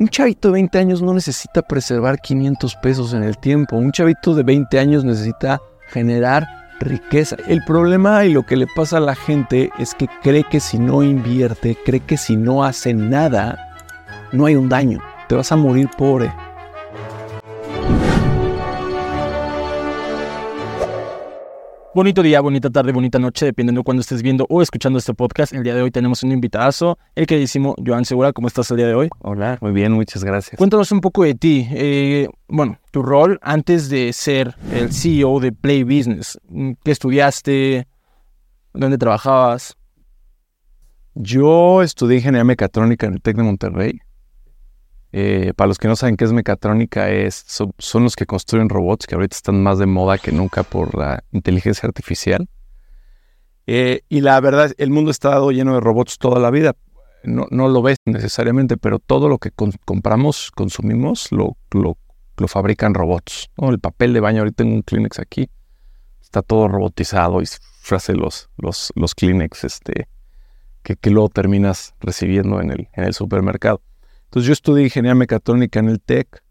Un chavito de 20 años no necesita preservar 500 pesos en el tiempo. Un chavito de 20 años necesita generar riqueza. El problema y lo que le pasa a la gente es que cree que si no invierte, cree que si no hace nada, no hay un daño. Te vas a morir pobre. Bonito día, bonita tarde, bonita noche, dependiendo de cuándo estés viendo o escuchando este podcast. El día de hoy tenemos un invitadazo, el queridísimo Joan Segura. ¿Cómo estás el día de hoy? Hola, muy bien, muchas gracias. Cuéntanos un poco de ti. Eh, bueno, tu rol antes de ser el CEO de Play Business. ¿Qué estudiaste? ¿Dónde trabajabas? Yo estudié ingeniería mecatrónica en el TEC de Monterrey. Eh, para los que no saben qué es mecatrónica, es, son, los que construyen robots que ahorita están más de moda que nunca por la inteligencia artificial. Eh, y la verdad, el mundo ha estado lleno de robots toda la vida. No, lo ves necesariamente, pero todo lo que compramos, consumimos, lo, lo, fabrican robots. El papel de baño, ahorita tengo un Kleenex aquí, está todo robotizado y hace los, los, los Kleenex este, que, que luego terminas recibiendo en el, en el supermercado. Entonces yo estudié ingeniería mecatrónica en el TEC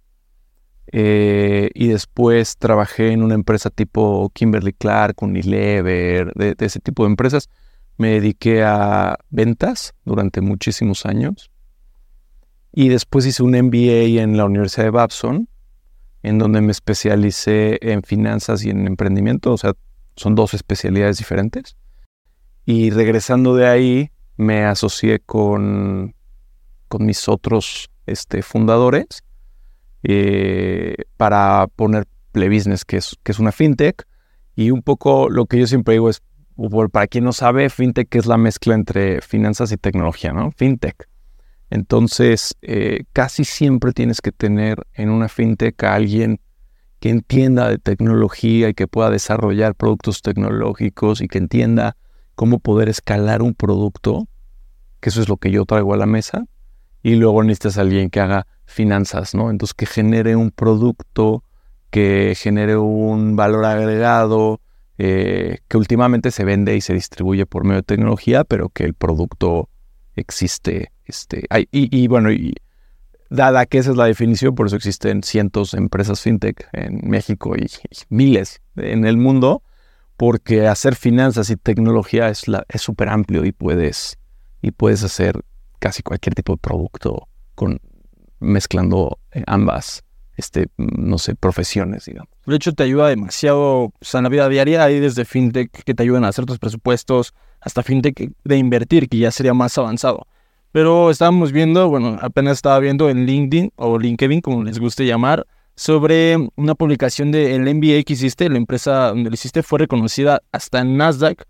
eh, y después trabajé en una empresa tipo Kimberly Clark, Unilever, de, ese tipo de empresas. Me dediqué a ventas durante muchísimos años y después hice un MBA en la Universidad de Babson, en donde me especialicé en finanzas y en emprendimiento, o sea, son dos especialidades diferentes. Y regresando de ahí, me asocié con con mis otros este, fundadores eh, para poner Play Business, que es, que es una fintech. Y un poco lo que yo siempre digo es, para quien no sabe, fintech es la mezcla entre finanzas y tecnología, ¿no? Fintech. Entonces, eh, casi siempre tienes que tener en una fintech a alguien que entienda de tecnología y que pueda desarrollar productos tecnológicos y que entienda cómo poder escalar un producto, que eso es lo que yo traigo a la mesa, y luego necesitas a alguien que haga finanzas, ¿no? Entonces que genere un producto, que genere un valor agregado, eh, que últimamente se vende y se distribuye por medio de tecnología, pero que el producto existe. Este, y, bueno, y dada que esa es la definición, por eso existen cientos de empresas fintech en México y, miles en el mundo, porque hacer finanzas y tecnología es súper amplio y puedes, y puedes hacer casi cualquier tipo de producto con mezclando eh, ambas, este, no sé, profesiones, digamos. De hecho, te ayuda demasiado en la vida diaria. Hay desde fintech que te ayudan a hacer tus presupuestos, hasta fintech de invertir, que ya sería más avanzado. Pero estábamos viendo, bueno, apenas estaba viendo en LinkedIn o LinkedIn, como les guste llamar, sobre una publicación del MBA que hiciste. La empresa donde lo hiciste fue reconocida hasta en Nasdaq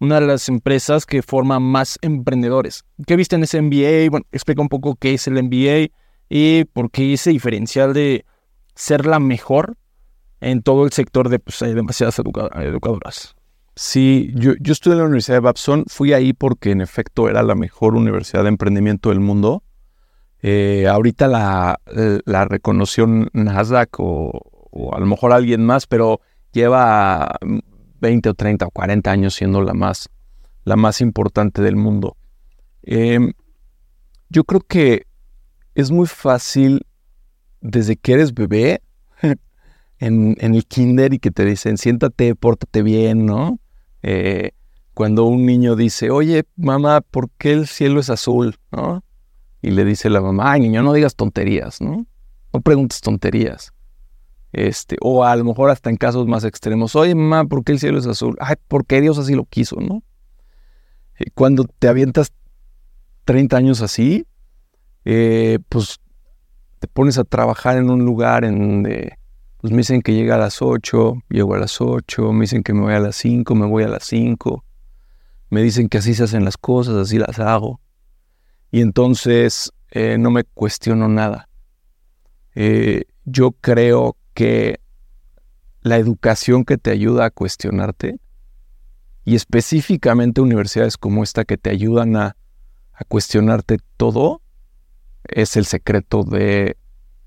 una de las empresas que forma más emprendedores. ¿Qué viste en ese MBA? Bueno, explica un poco qué es el MBA y por qué ese diferencial de ser la mejor en todo el sector de, pues hay demasiadas educadoras. Sí, yo, yo estudié en la Universidad de Babson, fui ahí porque en efecto era la mejor universidad de emprendimiento del mundo. Eh, ahorita la, la, reconoció Nasdaq o, o a lo mejor alguien más, pero lleva 20 o 30 o 40 años siendo la más, la más importante del mundo. Em, yo creo que es muy fácil desde que eres bebé en, el kinder y que te dicen siéntate, pórtate bien, ¿no? Eh, cuando un niño dice, oye, mamá, ¿por qué el cielo es azul? ¿no? Y le dice la mamá, ay, niño, no digas tonterías, ¿no? No preguntes tonterías. Este, o a lo mejor hasta en casos más extremos, oye mamá, ¿por qué el cielo es azul? Ay, porque Dios así lo quiso, ¿no? Eh, cuando te avientas 30 años así, eh, pues te pones a trabajar en un lugar en donde pues me dicen que llega a las 8, llego a las 8, me dicen que me voy a las 5, me voy a las 5, me dicen que así se hacen las cosas, así las hago. Y entonces eh, no me cuestiono nada. yo creo que la educación que te ayuda a cuestionarte, y específicamente universidades como esta que te ayudan a, cuestionarte todo, es el secreto de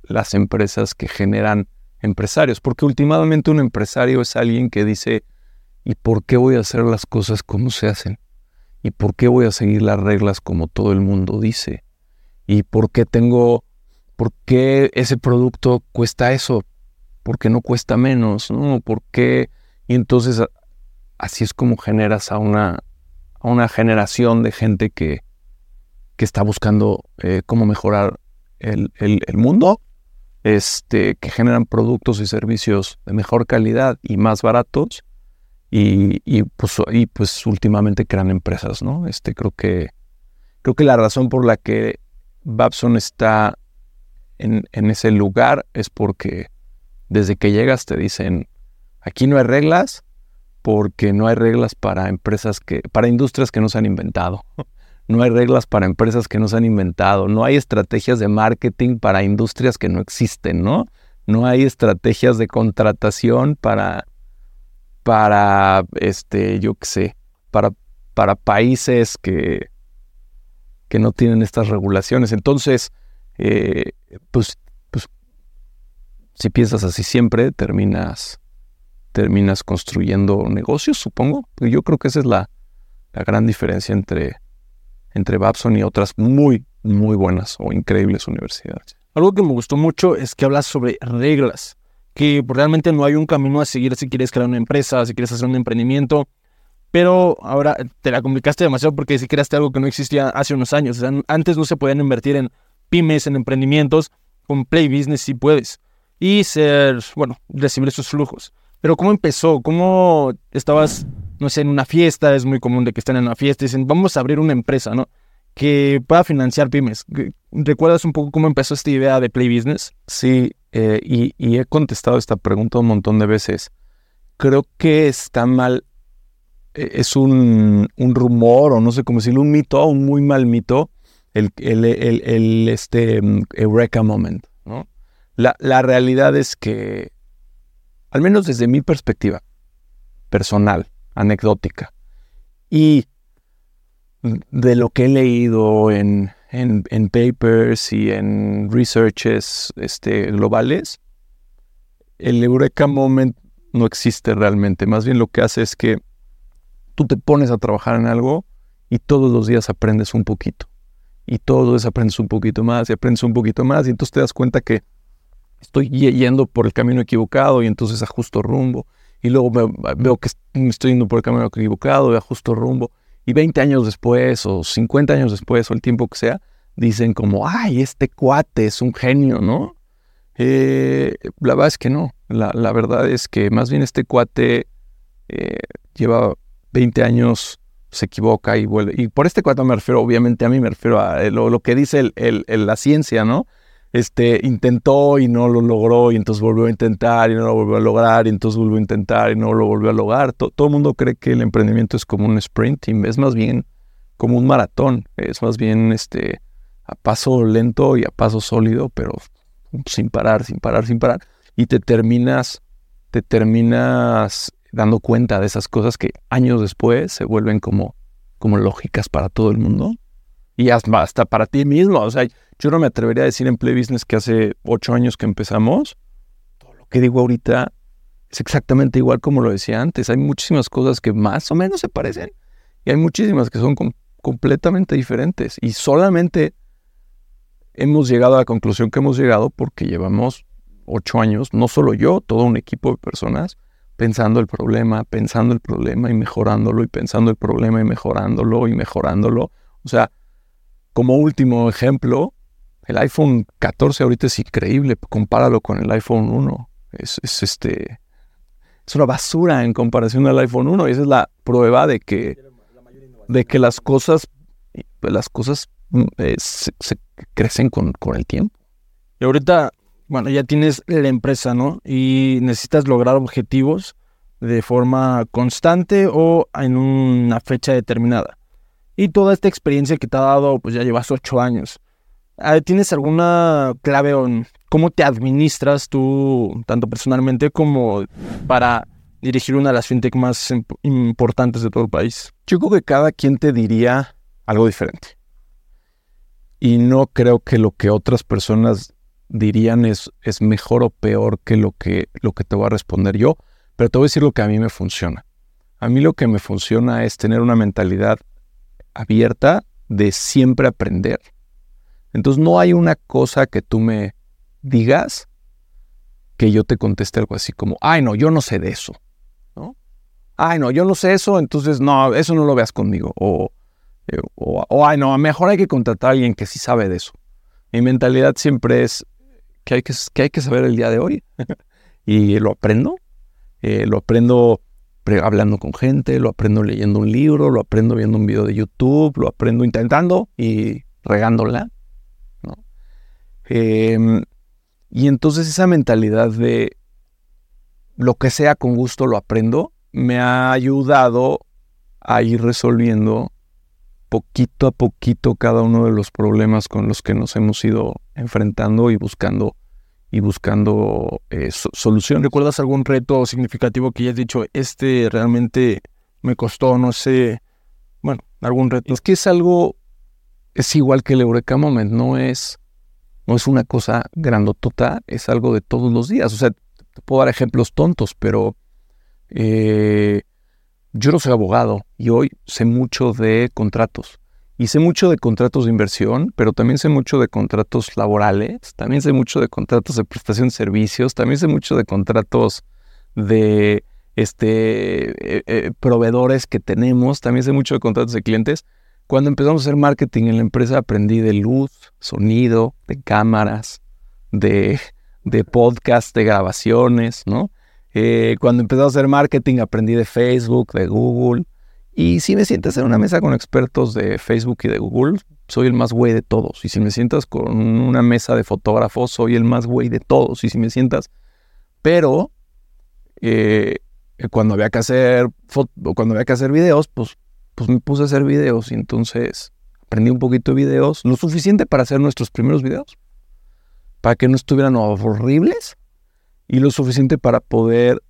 las empresas que generan empresarios, porque últimamente un empresario es alguien que dice, ¿y por qué voy a hacer las cosas como se hacen? ¿Y por qué voy a seguir las reglas como todo el mundo dice? ¿Y por qué tengo ¿por qué ese producto cuesta eso? ¿Por qué no cuesta menos? ¿no? ¿Por qué? Y entonces así es como generas a una, a una generación de gente que, que está buscando eh, cómo mejorar el, mundo, este, que generan productos y servicios de mejor calidad y más baratos, y, y, pues, y pues últimamente crean empresas, ¿no? Este, creo que, creo que la razón por la que Babson está en, en ese lugar es porque desde que llegas te dicen, aquí no hay reglas, porque no hay reglas para empresas que, para industrias que no se han inventado. No hay reglas para empresas que no se han inventado. No hay estrategias de marketing para industrias que no existen, ¿no? No hay estrategias de contratación para, para, este, yo qué sé, para, para países que, que no tienen estas regulaciones. Entonces, eh, pues, si piensas así siempre, terminas, terminas construyendo negocios, supongo. Yo creo que esa es la, la gran diferencia entre, entre Babson y otras muy, muy buenas o increíbles universidades. Algo que me gustó mucho es que hablas sobre reglas, que realmente no hay un camino a seguir si quieres crear una empresa, si quieres hacer un emprendimiento, pero ahora te la complicaste demasiado porque si creaste algo que no existía hace unos años. antes no se podían invertir en pymes, en emprendimientos, con Play Business sí puedes. Y ser, bueno, recibir esos flujos. Pero ¿cómo empezó? ¿Cómo estabas no sé, en una fiesta, es muy común de que estén en una fiesta y dicen, vamos a abrir una empresa, ¿no? Que pueda financiar pymes. ¿Recuerdas un poco cómo empezó esta idea de Play Business? Sí, eh, y, he contestado esta pregunta un montón de veces. Creo que está mal, e, es un, rumor o no sé cómo decirlo, un mito, un muy mal mito, el, el, este, mm, Eureka Moment, ¿no? La, la realidad es que, al menos desde mi perspectiva personal, anecdótica. Y de lo que he leído en, en, papers y en researches este, globales, el Eureka Moment no existe realmente. Más bien lo que hace es que tú te pones a trabajar en algo y todos los días aprendes un poquito. Y todos los días aprendes un poquito más y aprendes un poquito más. Y entonces te das cuenta que estoy yendo por el camino equivocado y entonces ajusto rumbo y luego veo que me estoy yendo por el camino equivocado, y ajusto rumbo. Y 20 años después, o 50 años después, o el tiempo que sea, dicen como, ay, este cuate es un genio, ¿no? Eh, la verdad es que no. La, verdad es que más bien este cuate eh, lleva 20 años, se equivoca y vuelve. Y por este cuate me refiero, obviamente a mí me refiero a lo, lo que dice el, la ciencia, ¿no? Este, intentó y no lo logró y entonces volvió a intentar y no lo volvió a lograr y entonces volvió a intentar y no lo volvió a lograr. todo el mundo cree que el emprendimiento es como un sprint y es más bien como un maratón, es más bien este, a paso lento y a paso sólido, pero sin parar, sin parar, sin parar. Y te terminas, te terminas dando cuenta de esas cosas que años después se vuelven como, como lógicas para todo el mundo y hasta para ti mismo. O sea, yo no me atrevería a decir en Play Business que hace ocho años que empezamos, todo lo que digo ahorita es exactamente igual como lo decía antes. Hay muchísimas cosas que más o menos se parecen y hay muchísimas que son completamente diferentes. Y solamente hemos llegado a la conclusión que hemos llegado porque llevamos ocho años, no solo yo, todo un equipo de personas, pensando el problema, pensando el problema y mejorándolo y pensando el problema y mejorándolo y mejorándolo. O sea, como último ejemplo, el iPhone 14 ahorita es increíble, compáralo con el iPhone 1. Es, este, es una basura en comparación al iPhone 1 y esa es la prueba de que, de que las cosas, las cosas mm, eh, se, crecen con, con el tiempo. Y ahorita, bueno, ya tienes la empresa, ¿no? Y necesitas lograr objetivos de forma constante o en una fecha determinada. Y toda esta experiencia que te ha dado, pues ya llevas ocho años. Ah, ¿Tienes alguna clave en cómo te administras tú, tanto personalmente como para dirigir una de las fintech más importantes de todo el país? Yo creo que cada quien te diría algo diferente. Y no creo que lo que otras personas dirían es, es mejor o peor que lo, que lo que te voy a responder yo, pero te voy a decir lo que a mí me funciona. A mí lo que me funciona es tener una mentalidad abierta de siempre aprender Entonces no hay una cosa que tú me digas que yo te conteste algo así como, ay no, yo no sé de eso, ¿no? Ay no, yo no sé eso, entonces no, eso no lo veas conmigo. O, eh, o, ay no, mejor hay que contratar a alguien que sí sabe de eso. Mi mentalidad siempre es que hay que, que, hay que saber el día de hoy. y lo aprendo. Eh, lo aprendo hablando con gente, lo aprendo leyendo un libro, lo aprendo viendo un video de YouTube, lo aprendo intentando y regándola. Em, y entonces esa mentalidad de lo que sea con gusto lo aprendo, me ha ayudado a ir resolviendo poquito a poquito cada uno de los problemas con los que nos hemos ido enfrentando y buscando y buscando eh, solución. ¿Recuerdas algún reto significativo que hayas dicho, este realmente me costó, no sé, bueno, algún reto? Es que es algo, es igual que el Eureka Moment, no es, no es una cosa grandotota, es algo de todos los días. O sea, te puedo dar ejemplos tontos, pero eh, yo no soy abogado y hoy sé mucho de contratos. Y sé mucho de contratos de inversión, pero también sé mucho de contratos laborales, también sé mucho de contratos de prestación de servicios, también sé mucho de contratos de este, eh, eh, proveedores que tenemos, también sé mucho de contratos de clientes. Cuando empezamos a hacer marketing en la empresa aprendí de luz, sonido, de cámaras, de, de podcast, de grabaciones, ¿no? Eh, cuando empecé a hacer marketing aprendí de Facebook, de Google, y si me sientas en una mesa con expertos de Facebook y de Google, soy el más güey de todos. Y si me sientas con una mesa de fotógrafos, soy el más güey de todos. Y si me sientas... Pero eh, cuando había que hacer cuando había que hacer videos, pues, pues me puse a hacer videos y entonces aprendí un poquito de videos, lo suficiente para hacer nuestros primeros videos, para que no estuvieran horribles y lo suficiente para poder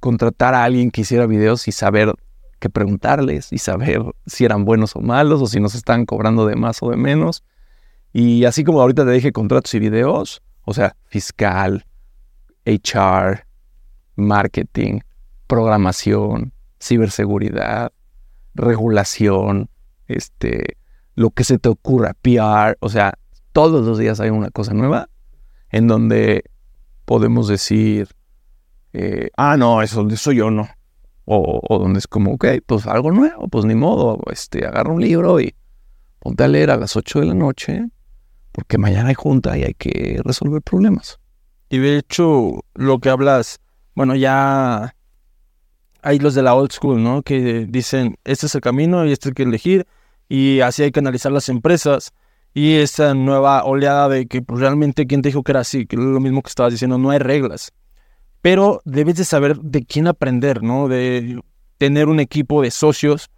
contratar a alguien que hiciera videos y saber que preguntarles y saber si eran buenos o malos o si nos están cobrando de más o de menos. Y así como ahorita te dije contratos y videos, o sea, fiscal, HR, marketing, programación, ciberseguridad, regulación, este, lo que se te ocurra, PR, o sea, todos los días hay una cosa nueva en donde podemos decir, eh, ah, no, eso, eso yo no. O, donde es como, ok, pues algo nuevo, pues ni modo, este, agarra un libro y ponte a leer a las 8 de la noche, porque mañana hay junta y hay que resolver problemas. Y de hecho, lo que hablas, bueno, ya hay los de la old school, ¿no? Que dicen, este es el camino y este hay que elegir, y así hay que analizar las empresas. Y esta nueva oleada de que pues, realmente, ¿quién te dijo que era así? Que es lo mismo que estabas diciendo, no hay reglas pero debes de saber de quién aprender, ¿no? De tener un equipo de socios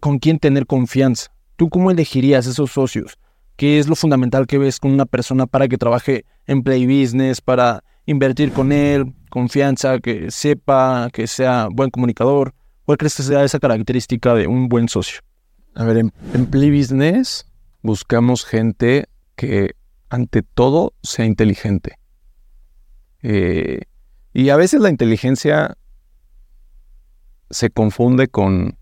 con quien tener confianza. ¿Tú cómo elegirías esos socios? ¿Qué es lo fundamental que ves con una persona para que trabaje en Play Business, para invertir con él, confianza, que sepa, que sea buen comunicador? ¿Cuál crees que sea esa característica de un buen socio? A ver, en, en Play Business buscamos gente que ante todo sea inteligente eh, y a veces la inteligencia se confunde con,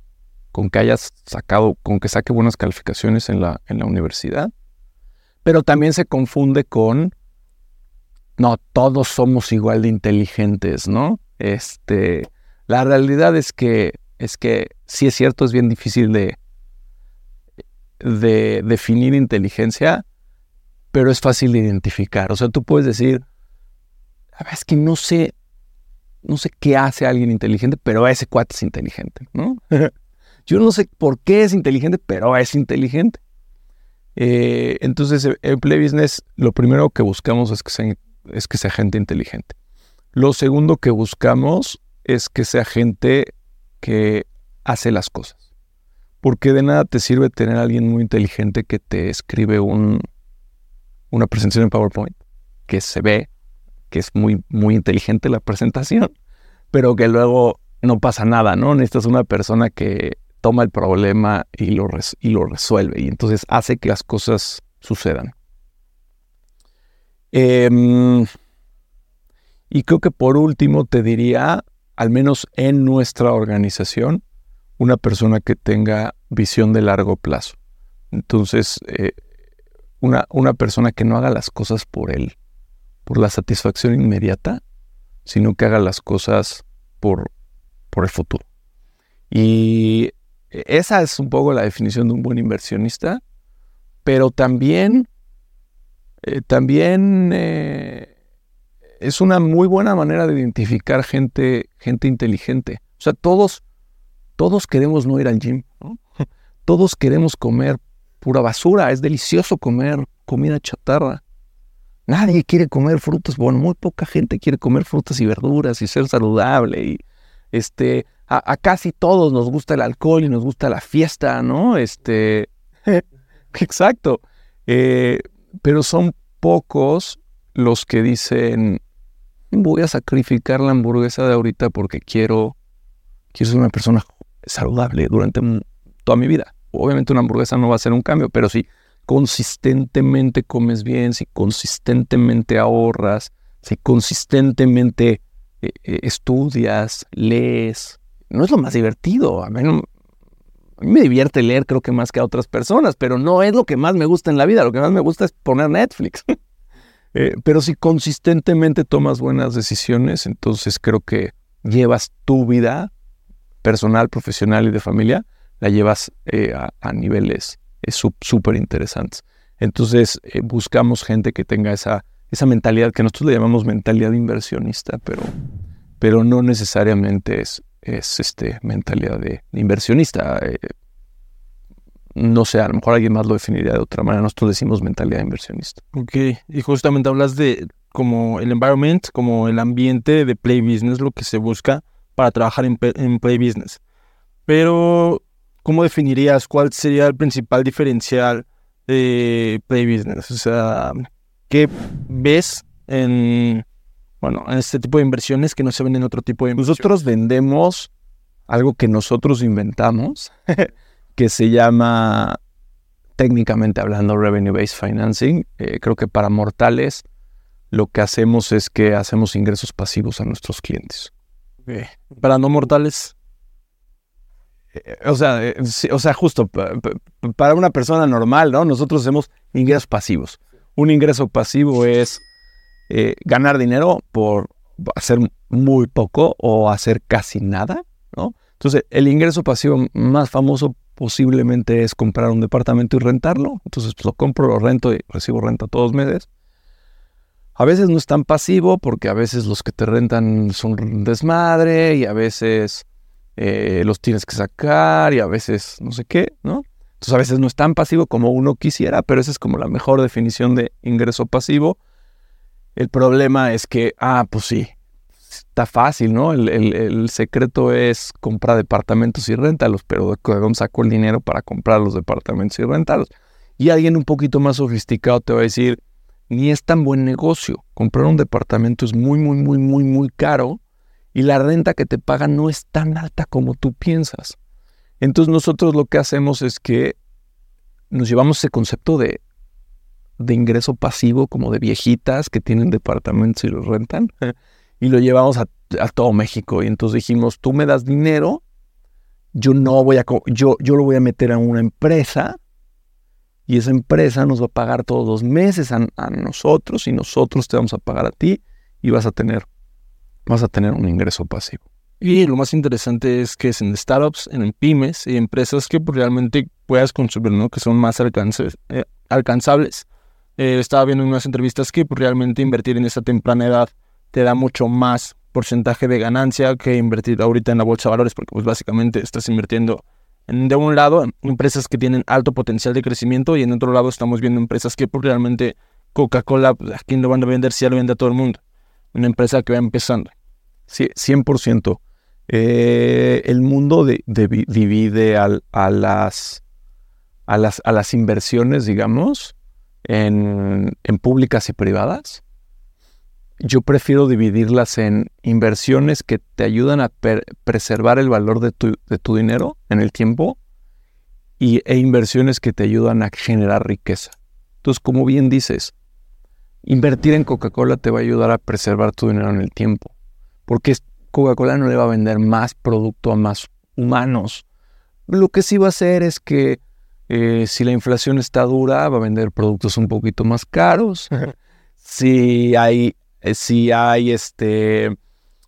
con que hayas sacado, con que saque buenas calificaciones en la, en la universidad, pero también se confunde con, no, todos somos igual de inteligentes, ¿no? Este, la realidad es que, es que sí es cierto, es bien difícil de, de definir inteligencia, pero es fácil de identificar. O sea, tú puedes decir, la verdad es que no sé, no sé qué hace alguien inteligente, pero ese cuate es inteligente, ¿no? Yo no sé por qué es inteligente, pero es inteligente. Eh, entonces, en Play Business, lo primero que buscamos es que, sea, es que sea gente inteligente. Lo segundo que buscamos es que sea gente que hace las cosas. Porque de nada te sirve tener a alguien muy inteligente que te escribe un, una presentación en PowerPoint, que se ve, que es muy, muy inteligente la presentación, pero que luego no pasa nada, ¿no? Necesitas una persona que toma el problema y lo, y lo resuelve y entonces hace que las cosas sucedan. Em, y creo que por último te diría, al menos en nuestra organización, una persona que tenga visión de largo plazo. Entonces, eh, una, una persona que no haga las cosas por él, por la satisfacción inmediata, sino que haga las cosas por, por el futuro. Y esa es un poco la definición de un buen inversionista, pero también, eh, también eh, es una muy buena manera de identificar gente, gente inteligente. O sea, todos, todos queremos no ir al gym, todos queremos comer pura basura, es delicioso comer comida chatarra. Nadie quiere comer frutas, bueno, muy poca gente quiere comer frutas y verduras y ser saludable. Y este, a, casi todos nos gusta el alcohol y nos gusta la fiesta, ¿no? Este, exacto. Eh, pero son pocos los que dicen, voy a sacrificar la hamburguesa de ahorita porque quiero, quiero ser una persona saludable durante toda mi vida. Obviamente una hamburguesa no va a ser un cambio, pero si consistentemente comes bien, si consistentemente ahorras, si consistentemente eh, eh, estudias, lees, no es lo más divertido. A mí, me divierte leer creo que más que a otras personas, pero no es lo que más me gusta en la vida. Lo que más me gusta es poner Netflix. Eh, pero si consistentemente tomas buenas decisiones, entonces creo que llevas tu vida personal, profesional y de familia, la llevas eh, a, niveles eh, súper interesantes. Entonces buscamos gente que tenga esa, mentalidad que nosotros le llamamos mentalidad inversionista, pero no necesariamente es, es este, mentalidad de, inversionista. Eh, no sé, a lo mejor alguien más lo definiría de otra manera. Nosotros decimos mentalidad inversionista. Ok, y justamente hablas de como el environment, como el ambiente de play business, lo que se busca para trabajar en, en play business. Pero, ¿cómo definirías cuál sería el principal diferencial de play business? O sea, ¿qué ves en bueno, en este tipo de inversiones que no se ven en otro tipo de inversiones. Nosotros vendemos algo que nosotros inventamos, que se llama, técnicamente hablando, Revenue Based Financing. Eh, creo que para mortales lo que hacemos es que hacemos ingresos pasivos a nuestros clientes. Para no mortales. Eh, o sea, eh, o sea, justo para una persona normal, ¿no? Nosotros hacemos ingresos pasivos. Un ingreso pasivo es eh, ganar dinero por hacer muy poco o hacer casi nada, ¿no? Entonces, el ingreso pasivo más famoso posiblemente es comprar un departamento y rentarlo. Entonces, pues, lo compro, lo rento y recibo renta todos los meses. A veces no es tan pasivo porque a veces los que te rentan son desmadre y a veces eh, los tienes que sacar y a veces no sé qué, ¿no? Entonces a veces no es tan pasivo como uno quisiera, pero esa es como la mejor definición de ingreso pasivo. El problema es que, ah, pues sí, está fácil, ¿no? El, secreto es comprar departamentos y rentarlos, pero ¿de saco el dinero para comprar los departamentos y rentarlos? Y alguien un poquito más sofisticado te va a decir, ni es tan buen negocio. Comprar un departamento es muy, muy, muy, muy, muy caro y la renta que te pagan no es tan alta como tú piensas. Entonces nosotros lo que hacemos es que nos llevamos ese concepto de de ingreso pasivo, como de viejitas que tienen departamentos y los rentan, y lo llevamos a, todo México. Y entonces dijimos, tú me das dinero, yo no voy a, yo, yo lo voy a meter a una empresa, y esa empresa nos va a pagar todos los meses a, nosotros, y nosotros te vamos a pagar a ti, y vas a tener, vas a tener un ingreso pasivo. Y lo más interesante es que es en startups, en pymes y empresas que pues, realmente puedas consumir, ¿no? Que son más eh, alcanzables eh, estaba viendo en unas entrevistas que pues, realmente invertir en esa temprana edad te da mucho más porcentaje de ganancia que invertir ahorita en la bolsa de valores, porque pues básicamente estás invirtiendo en, de un lado empresas que tienen alto potencial de crecimiento y en otro lado estamos viendo empresas que pues, realmente Coca-Cola, pues, ¿a quién lo van a vender si lo vende a todo el mundo? Una empresa que va empezando. Sí, 100%. Eh, el mundo divide a, las, a, las, a las inversiones, digamos, en, públicas y privadas. Yo prefiero dividirlas en inversiones que te ayudan a preservar el valor de tu, dinero en el tiempo y, e inversiones que te ayudan a generar riqueza. Entonces, como bien dices, invertir en Coca-Cola te va a ayudar a preservar tu dinero en el tiempo, porque Coca-Cola no le va a vender más producto a más humanos. Lo que sí va a hacer es que Eh, si la inflación está dura, va a vender productos un poquito más caros. si hay, eh, si hay este,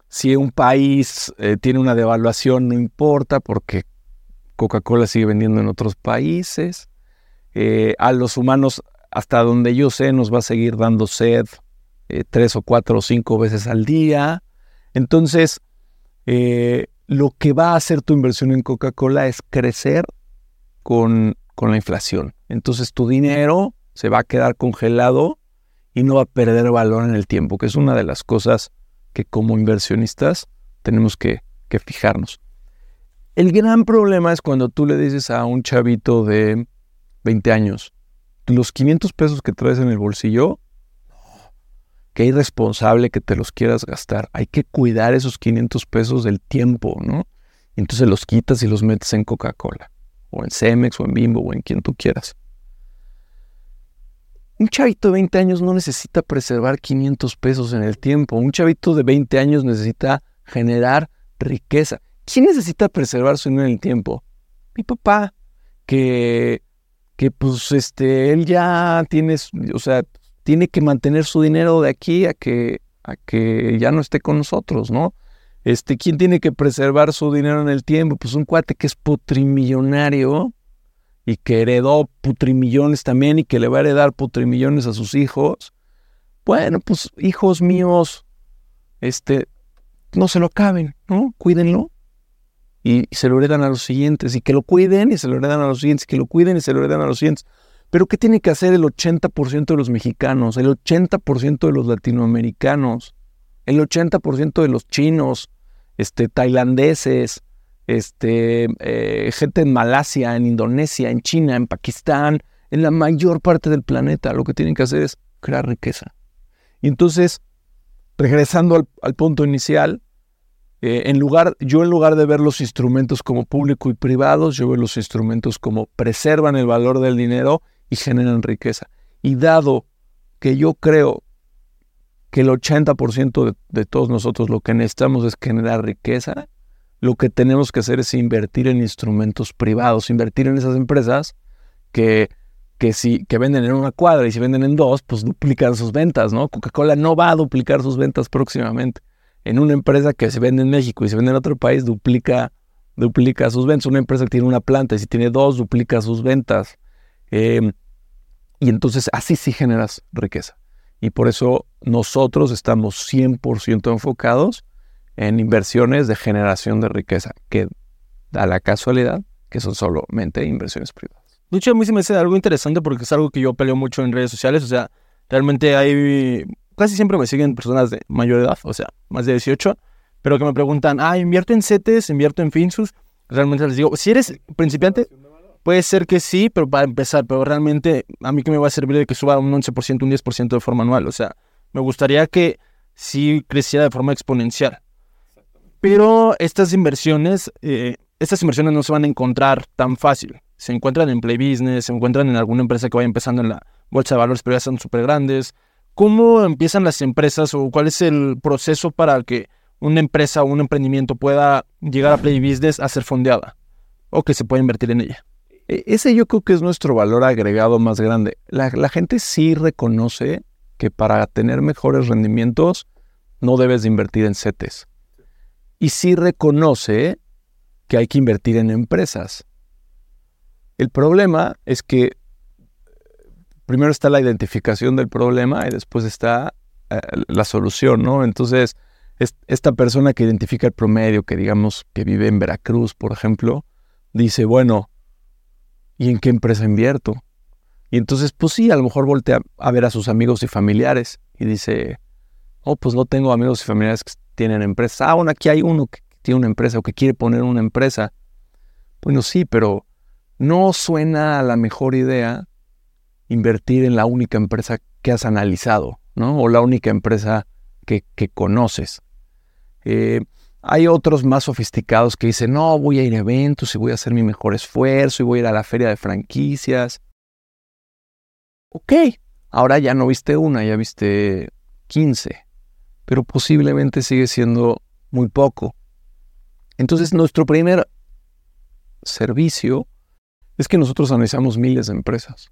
si un país eh, tiene una devaluación, no importa porque Coca-Cola sigue vendiendo en otros países. a los humanos, hasta donde yo sé, nos va a seguir dando sed tres o cuatro o cinco veces al día. Entonces, lo que va a hacer tu inversión en Coca-Cola es crecer con con la inflación. Entonces tu dinero se va a quedar congelado y no va a perder valor en el tiempo, que es una de las cosas que como inversionistas tenemos que, fijarnos. El gran problema es cuando tú le dices a un chavito de 20 años, los 500 pesos que traes en el bolsillo, qué irresponsable que te los quieras gastar. Hay que cuidar esos 500 pesos del tiempo, ¿no? entonces los quitas y los metes en Coca-Cola o en Cemex, o en Bimbo, o en quien tú quieras. Un chavito de 20 años no necesita preservar 500 pesos en el tiempo. Un chavito de 20 años necesita generar riqueza. ¿Quién necesita preservar su dinero en el tiempo? Mi papá, que, que pues este, él ya tiene, o sea, tiene que mantener su dinero de aquí a que, a que ya no esté con nosotros, ¿no? Este, ¿Quién tiene que preservar su dinero en el tiempo? Pues un cuate que es putrimillonario y que heredó putrimillones también y que le va a heredar putrimillones a sus hijos. Bueno, pues hijos míos, este, no se lo acaben, ¿no? Cuídenlo y, se lo heredan a los siguientes y que lo cuiden y se lo heredan a los siguientes, que lo cuiden y se lo heredan a los siguientes. Pero ¿qué tiene que hacer el 80% de los mexicanos, el 80% de los latinoamericanos, el 80% de los chinos, este, tailandeses, este, eh, gente en Malasia, en Indonesia, en China, en Pakistán, en la mayor parte del planeta. Lo que tienen que hacer es crear riqueza. Y entonces, regresando al, punto inicial, eh, en lugar, yo en lugar de ver los instrumentos como público y privados, yo veo los instrumentos como preservan el valor del dinero y generan riqueza. Y dado que yo creo que el 80% de, todos nosotros lo que necesitamos es generar riqueza, lo que tenemos que hacer es invertir en instrumentos privados, invertir en esas empresas que, que, si, que venden en una cuadra y si venden en dos, pues duplican sus ventas, ¿no? Coca-Cola no va a duplicar sus ventas próximamente. En una empresa que se vende en México y se vende en otro país, duplica, duplica sus ventas. Una empresa que tiene una planta y si tiene dos, duplica sus ventas. Em, y entonces así sí generas riqueza. Y por eso nosotros estamos 100% enfocados en inversiones de generación de riqueza, que da la casualidad que son solamente inversiones privadas. De a mí se me hace algo interesante porque es algo que yo peleo mucho en redes sociales. O sea, realmente hay. Casi siempre me siguen personas de mayor edad, o sea, más de 18, pero que me preguntan, ah, invierto en CETES, invierto en Finsus. Realmente les digo, si eres principiante, Puede ser que sí, pero para empezar, pero realmente a mí que me va a servir de que suba un 11%, un 10% de forma anual. O sea, me gustaría que sí creciera de forma exponencial. Pero estas inversiones, eh, estas inversiones no se van a encontrar tan fácil. Se encuentran en Play Business, se encuentran en alguna empresa que vaya empezando en la bolsa de valores, pero ya son súper grandes. ¿Cómo empiezan las empresas o cuál es el proceso para que una empresa o un emprendimiento pueda llegar a Play Business a ser fondeada o que se pueda invertir en ella? E, ese yo creo que es nuestro valor agregado más grande. La, gente sí reconoce que para tener mejores rendimientos no debes de invertir en CETES. Y sí reconoce que hay que invertir en empresas. El problema es que primero está la identificación del problema y después está eh, la solución, ¿no? Entonces, esta persona que identifica el promedio, que digamos que vive en Veracruz, por ejemplo, dice, bueno, ¿y en qué empresa invierto? Y entonces, pues sí, a lo mejor voltea a ver a sus amigos y familiares y dice, oh, pues no tengo amigos y familiares que tienen empresas. Ah, bueno, aquí hay uno que tiene una empresa o que quiere poner una empresa. Bueno, sí, pero no suena a la mejor idea invertir en la única empresa que has analizado, ¿no? O la única empresa que, que conoces. Eh, hay otros más sofisticados que dicen, no, voy a ir a eventos y voy a hacer mi mejor esfuerzo y voy a ir a la feria de franquicias. Ok, ahora ya no viste una, ya viste 15, pero posiblemente sigue siendo muy poco. Entonces nuestro primer servicio Es que nosotros analizamos miles de empresas.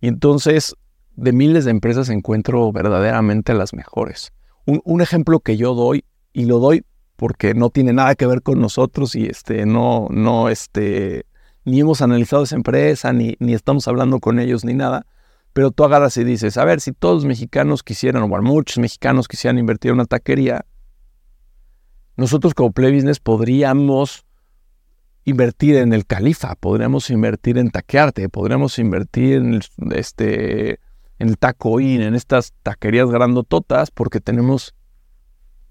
Y entonces, de miles de empresas encuentro verdaderamente las mejores. Un, un, ejemplo que yo doy, y lo doy porque no tiene nada que ver con nosotros y este, no, no, este, ni hemos analizado esa empresa, ni, ni estamos hablando con ellos, ni nada. Pero tú agarras y dices, a ver, si todos los mexicanos quisieran, o muchos mexicanos quisieran invertir en una taquería, nosotros como Play podríamos invertir en el Califa, podríamos invertir en Taquearte, podríamos invertir en el, este, en el Taco en estas taquerías grandototas, porque tenemos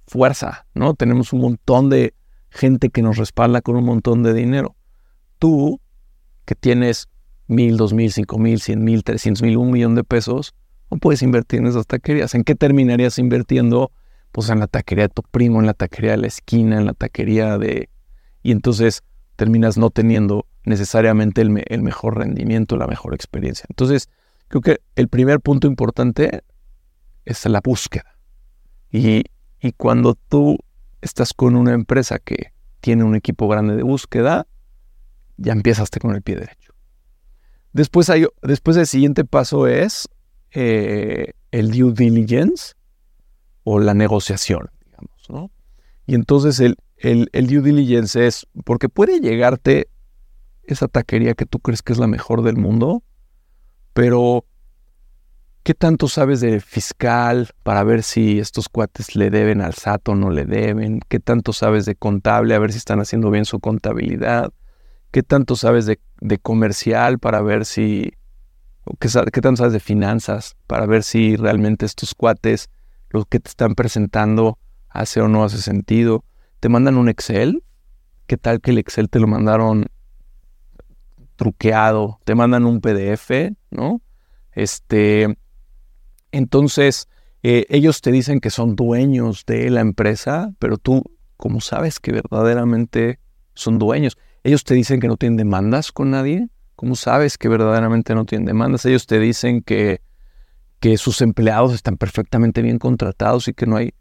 fuerza, ¿no? Tenemos un montón de gente que nos respalda con un montón de dinero. Tú, que tienes mil, dos mil, cinco mil, cien mil, trescientos mil, un millón de pesos, no puedes invertir en esas taquerías. ¿En qué terminarías invirtiendo? Pues en la taquería de tu primo, en la taquería de la esquina, en la taquería de... Y entonces terminas no teniendo necesariamente el, el mejor rendimiento, la mejor experiencia. Entonces, creo que el primer punto importante es la búsqueda. Y, y cuando tú estás con una empresa que tiene un equipo grande de búsqueda, ya empezaste con el pie derecho. Después, hay, después el siguiente paso es eh, el due diligence o la negociación, digamos, ¿no? Y entonces el, el, el due diligence es, porque puede llegarte esa taquería que tú crees que es la mejor del mundo, pero ¿Qué tanto sabes de fiscal para ver si estos cuates le deben al SAT o no le deben? ¿Qué tanto sabes de contable a ver si están haciendo bien su contabilidad? ¿Qué tanto sabes de, comercial para ver si... Qué, ¿Qué tanto sabes de finanzas para ver si realmente estos cuates, lo que te están presentando, hace o no hace sentido? ¿Te mandan un Excel? ¿Qué tal que el Excel te lo mandaron truqueado? ¿Te mandan un PDF? ¿No? Este entonces, eh, ellos te dicen que son dueños de la empresa, pero tú, ¿cómo sabes que verdaderamente son dueños? Ellos te dicen que no tienen demandas con nadie. ¿Cómo sabes que verdaderamente no tienen demandas? Ellos te dicen que, que sus empleados están perfectamente bien contratados y que no hay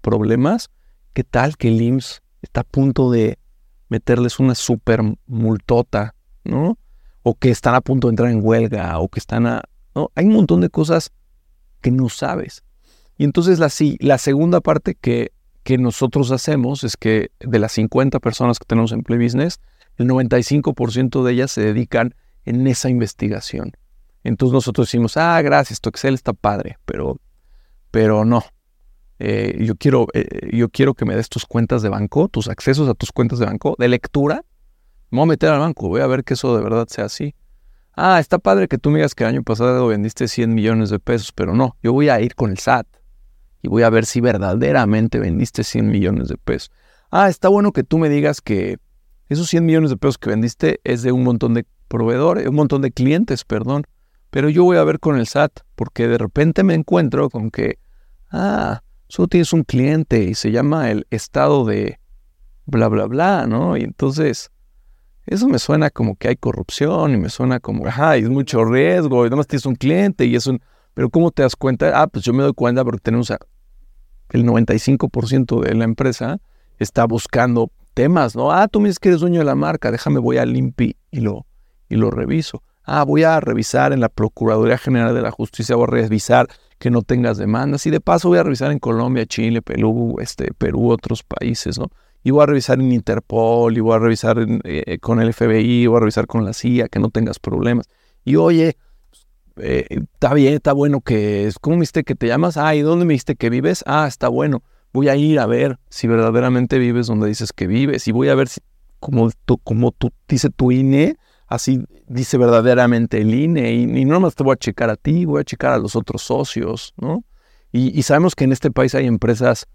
problemas. ¿Qué tal que el IMSS está a punto de meterles una super multota, ¿no? O que están a punto de entrar en huelga, o que están a... Hay un montón de cosas que no sabes. Y entonces la, la segunda parte que, que nosotros hacemos es que de las 50 personas que tenemos en Play Business, el 95% de ellas se dedican en esa investigación. Entonces nosotros decimos, ah, gracias, tu Excel está padre, pero, pero no. Eh, yo, quiero, eh, yo quiero que me des tus cuentas de banco, tus accesos a tus cuentas de banco, de lectura. Me voy a meter al banco, voy a ver que eso de verdad sea así ah, está padre que tú me digas que el año pasado vendiste 100 millones de pesos, pero no, yo voy a ir con el SAT y voy a ver si verdaderamente vendiste 100 millones de pesos. Ah, está bueno que tú me digas que esos 100 millones de pesos que vendiste es de un montón de proveedores, un montón de clientes, perdón, pero yo voy a ver con el SAT porque de repente me encuentro con que, ah, solo tienes un cliente y se llama el estado de bla, bla, bla, ¿no? Y entonces eso me suena como que hay corrupción y me suena como, ajá, es mucho riesgo y además tienes un cliente y es un... Pero ¿cómo te das cuenta? Ah, pues yo me doy cuenta porque tenemos a, el 95% de la empresa está buscando temas, ¿no? Ah, tú me dices que eres dueño de la marca, déjame, voy a limpi y lo, y lo reviso. Ah, voy a revisar en la Procuraduría General de la Justicia, voy a revisar que no tengas demandas y de paso voy a revisar en Colombia, Chile, Perú, este, Perú, otros países, ¿no? Y voy a revisar en Interpol, y voy a revisar eh, con el FBI, voy a revisar con la CIA, que no tengas problemas. Y oye, eh, está bien, está bueno que, ¿cómo me dijiste que te llamas? Ah, ¿y dónde me dijiste que vives? Ah, está bueno. Voy a ir a ver si verdaderamente vives donde dices que vives y voy a ver si, como tú, como tú dice tu INE, así dice verdaderamente el INE y, no más te voy a checar a ti, voy a checar a los otros socios, ¿no? Y, y sabemos que en este país hay empresas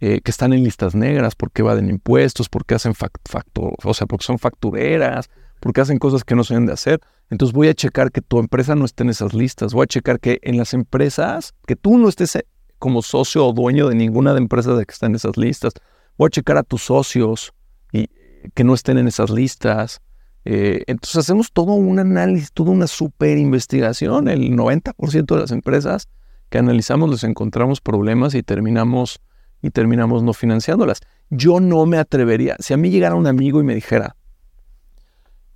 eh, que están en listas negras, porque evaden impuestos, porque hacen factor, o sea, porque son factureras, porque hacen cosas que no se deben de hacer. Entonces voy a checar que tu empresa no esté en esas listas. Voy a checar que en las empresas, que tú no estés eh, como socio o dueño de ninguna de empresas de que están en esas listas. Voy a checar a tus socios y que no estén en esas listas. Eh, entonces hacemos todo un análisis, toda una super investigación. El 90% de las empresas que analizamos les encontramos problemas y terminamos y terminamos no financiándolas. Yo no me atrevería, si a mí llegara un amigo y me dijera,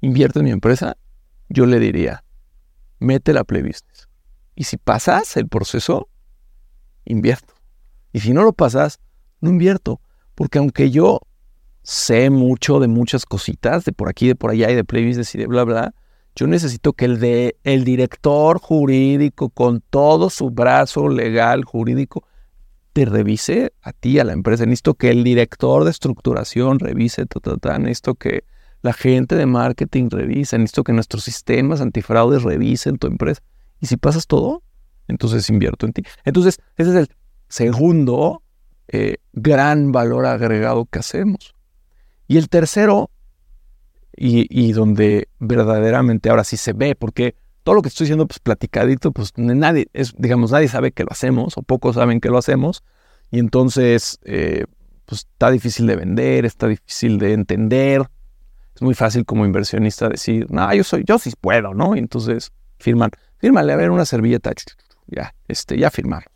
invierte en mi empresa, yo le diría, mete la. Y si pasas el proceso, invierto. Y si no lo pasas, no invierto. Porque aunque yo sé mucho de muchas cositas, de por aquí, de por allá y de Play y de bla, bla, yo necesito que el, de, el director jurídico, con todo su brazo legal jurídico, te revise a ti, a la empresa. Necesito que el director de estructuración revise, ta, necesito que la gente de marketing revise, necesito que nuestros sistemas antifraudes revisen tu empresa. Y si pasas todo, entonces invierto en ti. Entonces, ese es el segundo eh, gran valor agregado que hacemos. Y el tercero y, donde verdaderamente ahora sí se ve, porque todo lo que estoy diciendo, pues platicadito, pues nadie, es, digamos, nadie sabe que lo hacemos, o pocos saben que lo hacemos, y entonces, eh, pues está difícil de vender, está difícil de entender, es muy fácil como inversionista decir, no, yo soy, yo sí puedo, ¿no? Y entonces firman, fírmale a ver una servilleta, ya, este, ya firmar.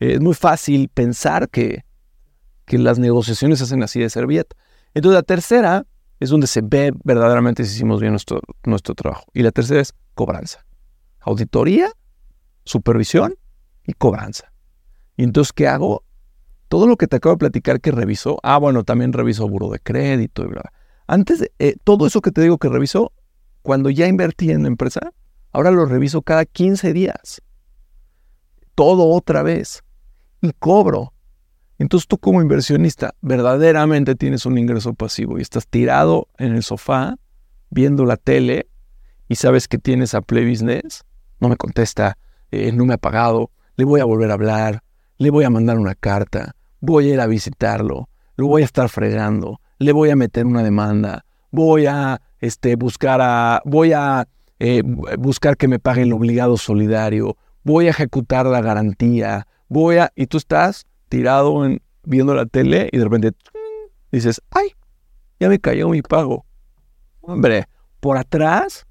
es muy fácil pensar que, que las negociaciones hacen así de servilleta. Entonces la tercera es donde se ve verdaderamente si hicimos bien nuestro, nuestro trabajo. Y la tercera es cobranza. Auditoría, supervisión y cobranza. Y entonces, ¿qué hago? Todo lo que te acabo de platicar que revisó, ah, bueno, también reviso buro de crédito y bla. Antes, eh, todo eso que te digo que reviso, cuando ya invertí en la empresa, ahora lo reviso cada 15 días. Todo otra vez. Y cobro. Entonces tú como inversionista verdaderamente tienes un ingreso pasivo y estás tirado en el sofá viendo la tele y sabes que tienes a Play Business, no me contesta, eh, no me ha pagado, le voy a volver a hablar, le voy a mandar una carta, voy a ir a visitarlo, lo voy a estar fregando, le voy a meter una demanda, voy a este, buscar a, voy a eh, buscar que me pague el obligado solidario, voy a ejecutar la garantía, voy a, y tú estás tirado en, viendo la tele y de repente dices, ay, ya me cayó mi pago. Hombre, por atrás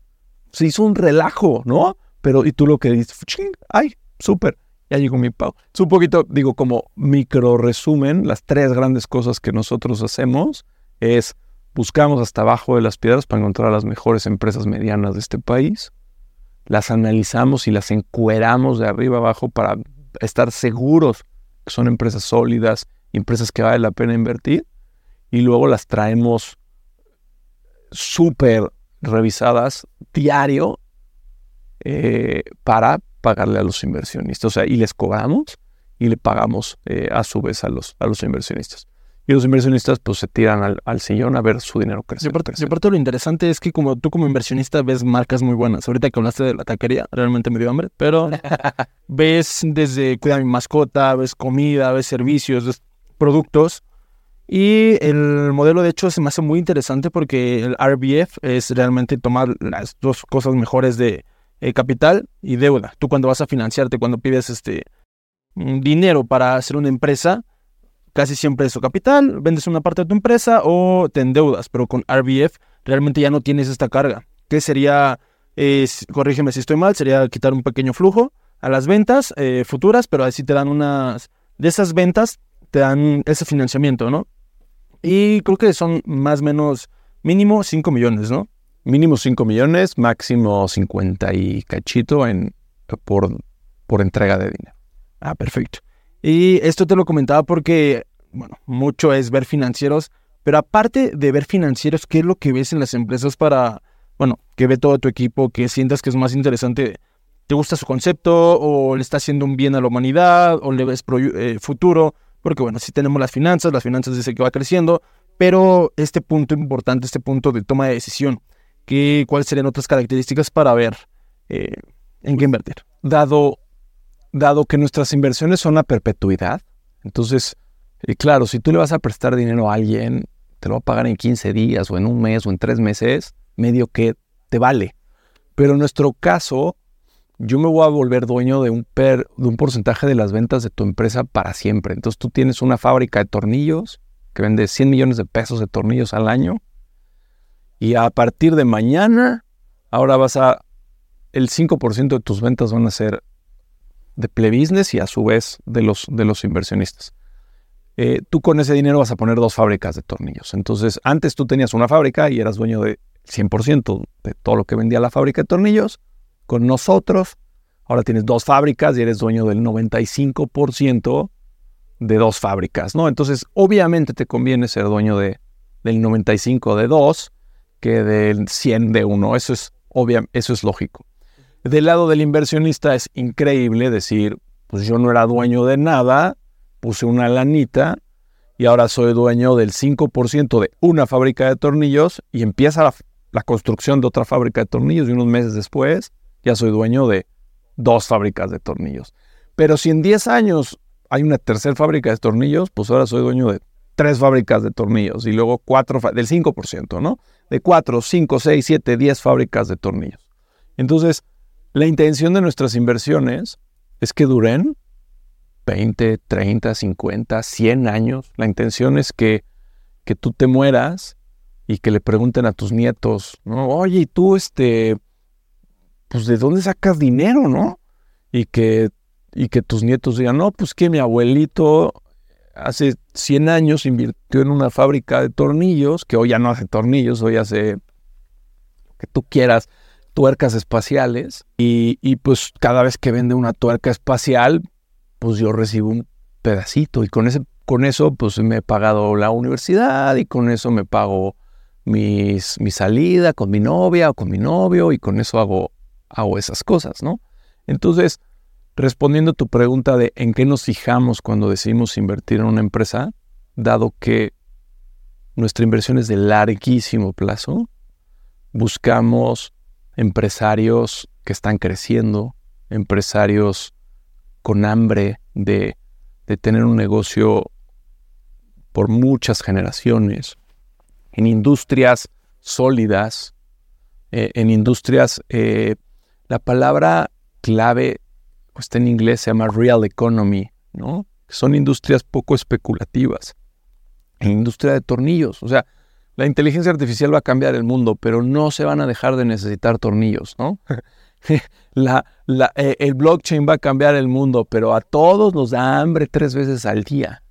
se hizo un relajo, ¿no? Pero, y tú lo que dices, ay, súper, ya llegó mi pago. Es un poquito, digo, como micro resumen, las tres grandes cosas que nosotros hacemos es buscamos hasta abajo de las piedras para encontrar las mejores empresas medianas de este país, las analizamos y las encueramos de arriba abajo para estar seguros que son empresas sólidas, empresas que vale la pena invertir, y luego las traemos súper revisadas diario eh, para pagarle a los inversionistas. O sea, y les cobramos y le pagamos eh, a su vez a los, a los inversionistas. Y los inversionistas pues se tiran al, sillón a ver su dinero crecer. Y aparte, lo interesante es que como tú como inversionista ves marcas muy buenas. Ahorita que hablaste de la taquería, realmente me dio hambre, pero ves desde cuidar mi mascota, ves comida, ves servicios, ves productos. Y el modelo de hecho se me hace muy interesante porque el RBF es realmente tomar las dos cosas mejores de eh, capital y deuda. Tú cuando vas a financiarte, cuando pides este dinero para hacer una empresa, casi siempre es su capital, vendes una parte de tu empresa o te endeudas, pero con RBF realmente ya no tienes esta carga. ¿Qué sería, corrígeme si estoy mal, sería quitar un pequeño flujo a las ventas eh, futuras, pero así te dan unas, de esas ventas, te dan ese financiamiento, ¿no? Y creo que son más o menos mínimo 5 millones, ¿no? Mínimo 5 millones, máximo 50 y cachito en, por, por entrega de dinero. Ah, perfecto. Y esto te lo comentaba porque, bueno, mucho es ver financieros, pero aparte de ver financieros, ¿qué es lo que ves en las empresas para, bueno, que ve todo tu equipo, que sientas que es más interesante? ¿Te gusta su concepto o le está haciendo un bien a la humanidad o le ves eh, futuro? Porque, bueno, si tenemos las finanzas, las finanzas dicen que va creciendo, pero este punto importante, este punto de toma de decisión, ¿qué, ¿cuáles serían otras características para ver eh, en qué invertir? Dado dado que nuestras inversiones son a perpetuidad, entonces, eh, claro, si tú le vas a prestar dinero a alguien, te lo va a pagar en 15 días o en un mes o en tres meses, medio que te vale. Pero en nuestro caso, yo me voy a volver dueño de un, de un porcentaje de las ventas de tu empresa para siempre. Entonces tú tienes una fábrica de tornillos que vende 100 millones de pesos de tornillos al año y a partir de mañana, ahora vas a, el 5% de tus ventas van a ser de Play Business y a su vez de los, de los inversionistas. Eh, tú con ese dinero vas a poner dos fábricas de tornillos. Entonces, antes tú tenías una fábrica y eras dueño de 100% de todo lo que vendía la fábrica de tornillos con nosotros. Ahora tienes dos fábricas y eres dueño del 95% de dos fábricas, ¿no? Entonces, obviamente te conviene ser dueño de, del 95 de dos que del 100 de uno. Eso es obvio, eso es lógico. Del lado del inversionista es increíble decir, pues yo no era dueño de nada, puse una lanita y ahora soy dueño del 5% de una fábrica de tornillos y empieza la, la, construcción de otra fábrica de tornillos y unos meses después ya soy dueño de dos fábricas de tornillos. Pero si en 10 años hay una tercera fábrica de tornillos, pues ahora soy dueño de tres fábricas de tornillos y luego cuatro, del 5%, ¿no? De 4, 5, 6, 7, 10 fábricas de tornillos. Entonces, la intención de nuestras inversiones es que duren 20, 30, 50, 100 años. La intención es que, que tú te mueras y que le pregunten a tus nietos, ¿no? Oye, ¿y tú, este, pues, de dónde sacas dinero, no? Y que, y que tus nietos digan, no, pues que mi abuelito hace 100 años invirtió en una fábrica de tornillos, que hoy ya no hace tornillos, hoy hace que tú quieras, tuercas espaciales, y, y pues cada vez que vende una tuerca espacial, pues yo recibo un pedacito y con, ese, con eso pues me he pagado la universidad y con eso me pago mis, mi salida con mi novia o con mi novio y con eso hago, hago esas cosas, ¿no? Entonces, respondiendo a tu pregunta de en qué nos fijamos cuando decidimos invertir en una empresa, dado que nuestra inversión es de larguísimo plazo, buscamos empresarios que están creciendo, empresarios con hambre de, tener un negocio por muchas generaciones, en industrias sólidas, eh, en industrias, eh, la palabra clave pues, está en inglés, se llama real economy, ¿no? Son industrias poco especulativas. En industria de tornillos, o sea, la inteligencia artificial va a cambiar el mundo, pero no se van a dejar de necesitar tornillos, ¿no? la, eh, el blockchain va a cambiar el mundo, pero a todos nos da hambre tres veces al día.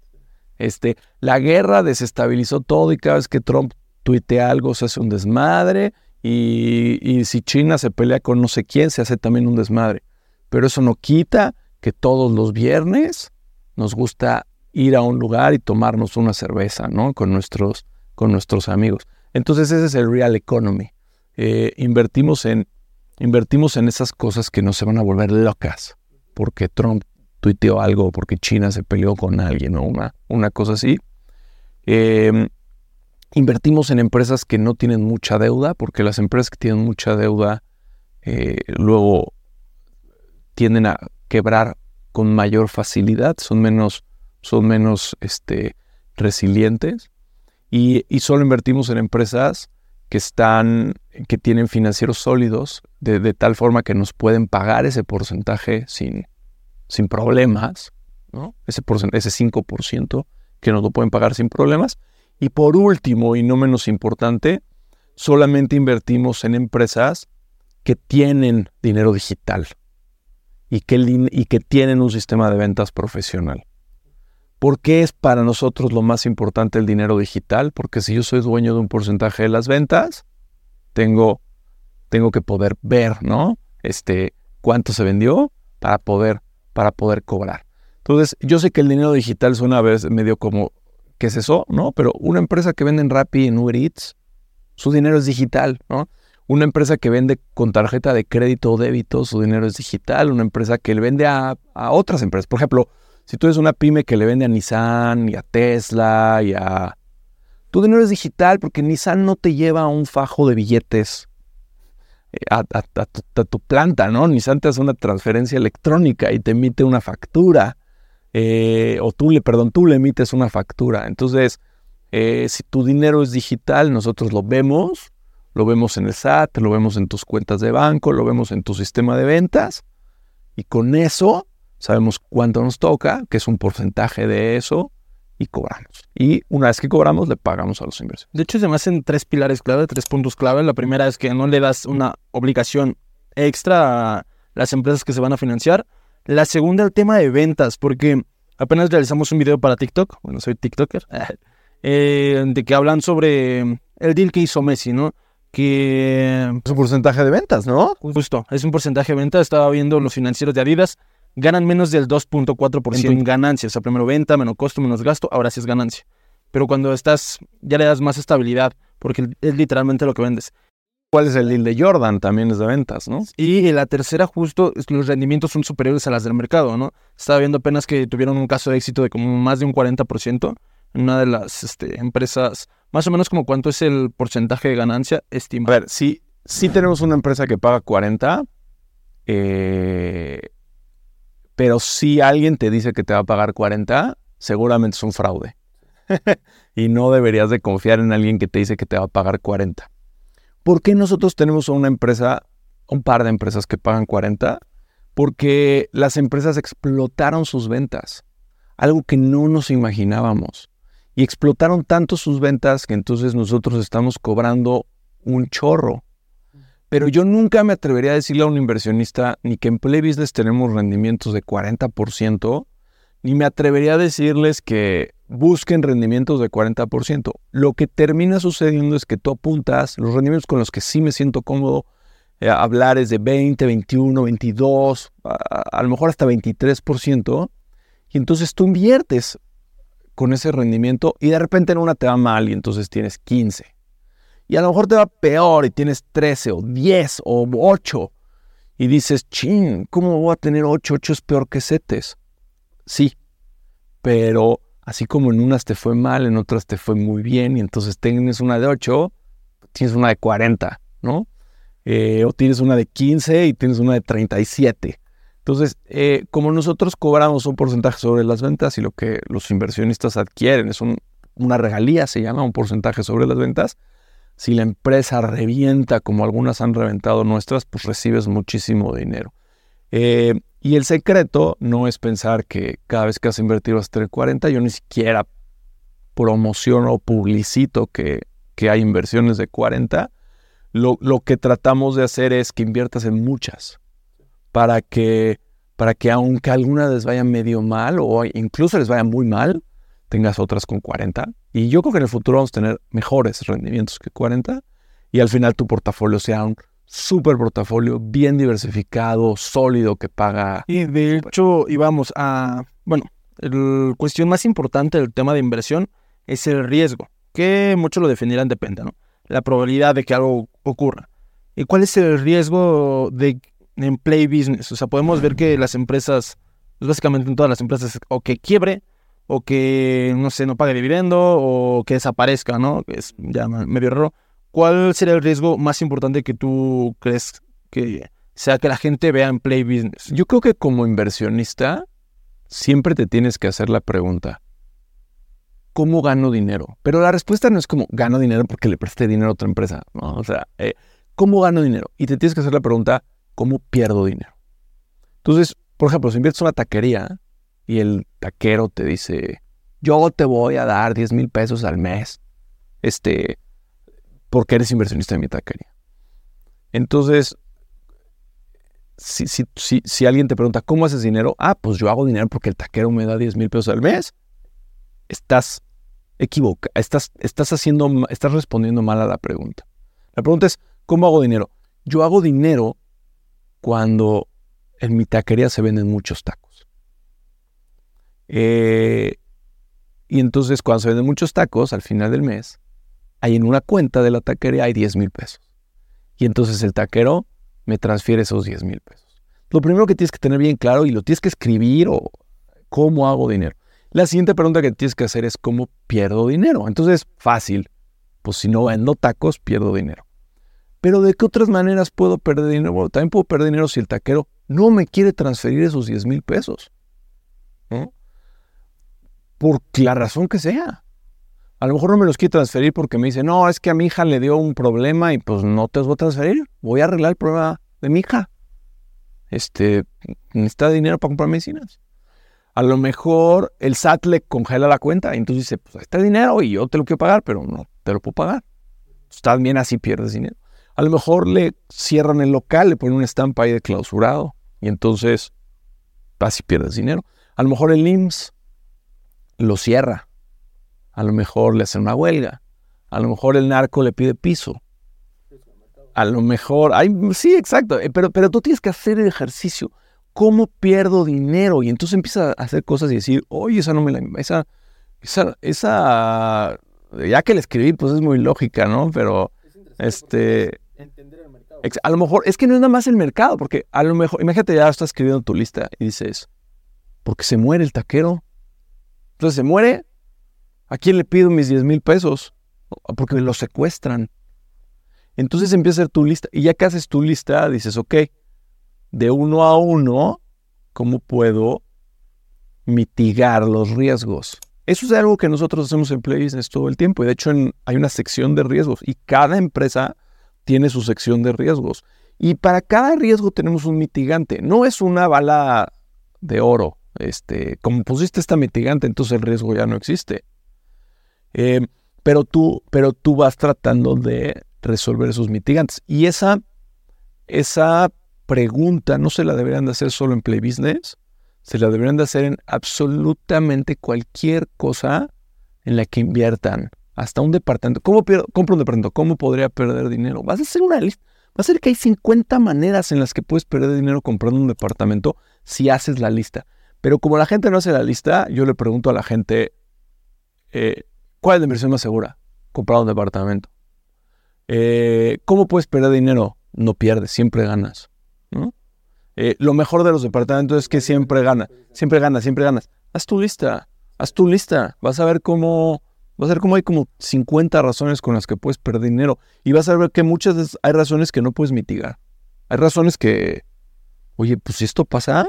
Este, la guerra desestabilizó todo y cada vez que Trump tuitea algo se hace un desmadre y, si China se pelea con no sé quién se hace también un desmadre. Pero eso no quita que todos los viernes nos gusta ir a un lugar y tomarnos una cerveza, ¿no? Con nuestros, con nuestros amigos. Entonces ese es el real economy. Eh, invertimos en Invertimos en esas cosas que no se van a volver locas porque Trump tuiteó algo, porque China se peleó con alguien o una, una cosa así. Em, invertimos en empresas que no tienen mucha deuda, porque las empresas que tienen mucha deuda eh, luego tienden a quebrar con mayor facilidad, son menos, son menos este, resilientes. Y, solo invertimos en empresas que están, que tienen financieros sólidos, de, tal forma que nos pueden pagar ese porcentaje sin, sin problemas, ¿no? Ese, ese 5% que nos lo pueden pagar sin problemas. Y por último, y no menos importante, solamente invertimos en empresas que tienen dinero digital y que, tienen un sistema de ventas profesional. ¿Por qué es para nosotros lo más importante el dinero digital? Porque si yo soy dueño de un porcentaje de las ventas, tengo, tengo que poder ver, ¿no? Este, cuánto se vendió para poder, para poder cobrar. Entonces, yo sé que el dinero digital suena a veces medio como, ¿qué es eso? ¿No? Pero una empresa que vende en Rappi, en Uber Eats, su dinero es digital, ¿no? Una empresa que vende con tarjeta de crédito o débito, su dinero es digital. Una empresa que le vende a, a otras empresas. Por ejemplo, si tú eres una pyme que le vende a Nissan y a Tesla y a... Tu dinero es digital porque Nissan no te lleva un fajo de billetes eh, a, tu, planta, ¿no? Nissan te hace una transferencia electrónica y te emite una factura. Eh, o tú le, perdón, tú le emites una factura. Entonces, eh, si tu dinero es digital, nosotros lo vemos, lo vemos en el SAT, lo vemos en tus cuentas de banco, lo vemos en tu sistema de ventas. Y con eso sabemos cuánto nos toca, que es un porcentaje de eso, y cobramos. Y una vez que cobramos, le pagamos a los inversores. De hecho, se me hacen tres pilares clave, tres puntos clave. La primera es que no le das una obligación extra a las empresas que se van a financiar. La segunda, el tema de ventas, porque apenas realizamos un video para TikTok, bueno, soy TikToker, eh, de que hablan sobre el deal que hizo Messi, ¿no? que... Es un porcentaje de ventas, ¿no? Justo, es un porcentaje de venta. Estaba viendo los financieros de Adidas. Ganan menos del 2.4% en ganancias. O sea, primero venta, menos costo, menos gasto. Ahora sí es ganancia. Pero cuando estás, ya le das más estabilidad, porque es literalmente lo que vendes. ¿Cuál es el deal de Jordan? También es de ventas, ¿no? Y la tercera, justo, los rendimientos son superiores a las del mercado, ¿no? Estaba viendo apenas que tuvieron un caso de éxito de como más de un 40% en una de las este, empresas. Más o menos como cuánto es el porcentaje de ganancia estimado. A ver, si, si tenemos una empresa que paga 40, eh, pero si alguien te dice que te va a pagar 40, seguramente es un fraude. y no deberías de confiar en alguien que te dice que te va a pagar 40. ¿Por qué nosotros tenemos una empresa, un par de empresas que pagan 40? Porque las empresas explotaron sus ventas, algo que no nos imaginábamos. Y explotaron tanto sus ventas que entonces nosotros estamos cobrando un chorro. Pero yo nunca me atrevería a decirle a un inversionista ni que en Play Business tenemos rendimientos de 40%, ni me atrevería a decirles que busquen rendimientos de 40%. Lo que termina sucediendo es que tú apuntas los rendimientos con los que sí me siento cómodo eh, hablar es de 20, 21, 22, a, lo mejor hasta 23%, y entonces tú inviertes con ese rendimiento y de repente en una te va mal y entonces tienes 15. Y a lo mejor te va peor y tienes 13 o 10 o 8. Y dices, chin, ¿cómo voy a tener 8? 8 es peor que CETES. Sí, pero así como en unas te fue mal, en otras te fue muy bien, y entonces tienes una de 8, tienes una de 40, ¿no? Eh, o tienes una de 15 y tienes una de 37. Entonces, eh, como nosotros cobramos un porcentaje sobre las ventas y lo que los inversionistas adquieren es una regalía, se llama un porcentaje sobre las ventas, si la empresa revienta como algunas han reventado nuestras, pues recibes muchísimo dinero. Eh, y el secreto no es pensar que cada vez que has invertido vas a tener 40, yo ni siquiera promociono o publicito que, que hay inversiones de 40. Lo, lo, que tratamos de hacer es que inviertas en muchas para que, para que aunque algunas les vaya medio mal o incluso les vaya muy mal, tengas otras con 40. Y yo creo que en el futuro vamos a tener mejores rendimientos que 40 y al final tu portafolio sea un súper portafolio, bien diversificado, sólido, que paga. Y de hecho, íbamos a, bueno, la cuestión más importante del tema de inversión es el riesgo, que muchos lo definirán depende, ¿no? La probabilidad de que algo ocurra. ¿Y cuál es el riesgo de en play business? O sea, podemos ver que las empresas, pues básicamente en todas las empresas, o que quiebre, o que, no sé, no pague dividendo, o que desaparezca, ¿no? Es ya medio raro. ¿Cuál sería el riesgo más importante que tú crees que sea que la gente vea en Play Business? Yo creo que como inversionista siempre te tienes que hacer la pregunta, ¿cómo gano dinero? Pero la respuesta no es como gano dinero porque le presté dinero a otra empresa, ¿no? O sea, eh, ¿cómo gano dinero? Y te tienes que hacer la pregunta, ¿cómo pierdo dinero? Entonces, por ejemplo, si inviertes en una taquería y el taquero te dice, yo te voy a dar 10 mil pesos al mes, este, porque eres inversionista de mi taquería. Entonces, si, si, si, si, alguien te pregunta, ¿cómo haces dinero? Ah, pues yo hago dinero porque el taquero me da 10 mil pesos al mes. Estás equivocado, estás, estás haciendo, estás respondiendo mal a la pregunta. La pregunta es, ¿cómo hago dinero? Yo hago dinero cuando en mi taquería se venden muchos tacos. Eh, y entonces cuando se venden muchos tacos, al final del mes, ahí en una cuenta de la taquería hay 10 mil pesos. Y entonces el taquero me transfiere esos 10 mil pesos. Lo primero que tienes que tener bien claro y lo tienes que escribir o cómo hago dinero. La siguiente pregunta que tienes que hacer es cómo pierdo dinero. Entonces, fácil. Pues si no vendo tacos, pierdo dinero. Pero ¿de qué otras maneras puedo perder dinero? Bueno, también puedo perder dinero si el taquero no me quiere transferir esos 10 mil pesos. Por la razón que sea. A lo mejor no me los quiere transferir porque me dice, no, es que a mi hija le dio un problema y pues no te los voy a transferir. Voy a arreglar el problema de mi hija. Este, necesita dinero para comprar medicinas. A lo mejor el SAT le congela la cuenta y entonces dice, pues ahí está el dinero y yo te lo quiero pagar, pero no te lo puedo pagar. También así pierdes dinero. A lo mejor le cierran el local, le ponen una estampa ahí de clausurado y entonces así pierdes dinero. A lo mejor el IMSS lo cierra a lo mejor le hacen una huelga, a lo mejor el narco le pide piso. a lo mejor, sí, exacto, eh, pero, pero tú tienes que hacer el ejercicio. ¿Cómo pierdo dinero? Y entonces empiezas a hacer cosas y decir, oye, esa no me la... Esa, esa, esa, ya que la escribí, pues es muy lógica, ¿no? Pero, este... Entender el mercado. A lo mejor, es que no es nada más el mercado, porque a lo mejor, imagínate, ya estás escribiendo tu lista y dices, porque se muere el taquero. Entonces se muere, ¿a quién le pido mis 10 mil pesos? Porque me lo secuestran. Entonces empieza a hacer tu lista y ya que haces tu lista, dices, ok, de uno a uno, ¿cómo puedo mitigar los riesgos? Eso es algo que nosotros hacemos en Play Business todo el tiempo. Y de hecho hay una sección de riesgos y cada empresa tiene su sección de riesgos. Y para cada riesgo tenemos un mitigante. No es una bala de oro. Este, como pusiste esta mitigante, entonces el riesgo ya no existe. Eh, pero, tú, pero tú vas tratando de resolver esos mitigantes. Y esa, esa pregunta no se la deberían de hacer solo en Play Business, se la deberían de hacer en absolutamente cualquier cosa en la que inviertan. Hasta un departamento. ¿Cómo compro un departamento? ¿Cómo podría perder dinero? Vas a hacer una lista. Va a ser que hay 50 maneras en las que puedes perder dinero comprando un departamento si haces la lista. Pero como la gente no hace la lista, yo le pregunto a la gente, eh, ¿cuál es la inversión más segura? Comprar un departamento. Eh, ¿Cómo puedes perder dinero? No pierdes, siempre ganas. Eh, lo mejor de los departamentos es que siempre gana, siempre ganas, siempre ganas. Haz tu lista, haz tu lista. Vas a ver cómo, vas a ver cómo hay como 50 razones con las que puedes perder dinero. Y vas a ver que muchas veces hay razones que no puedes mitigar. Hay razones que, oye, pues si esto pasa,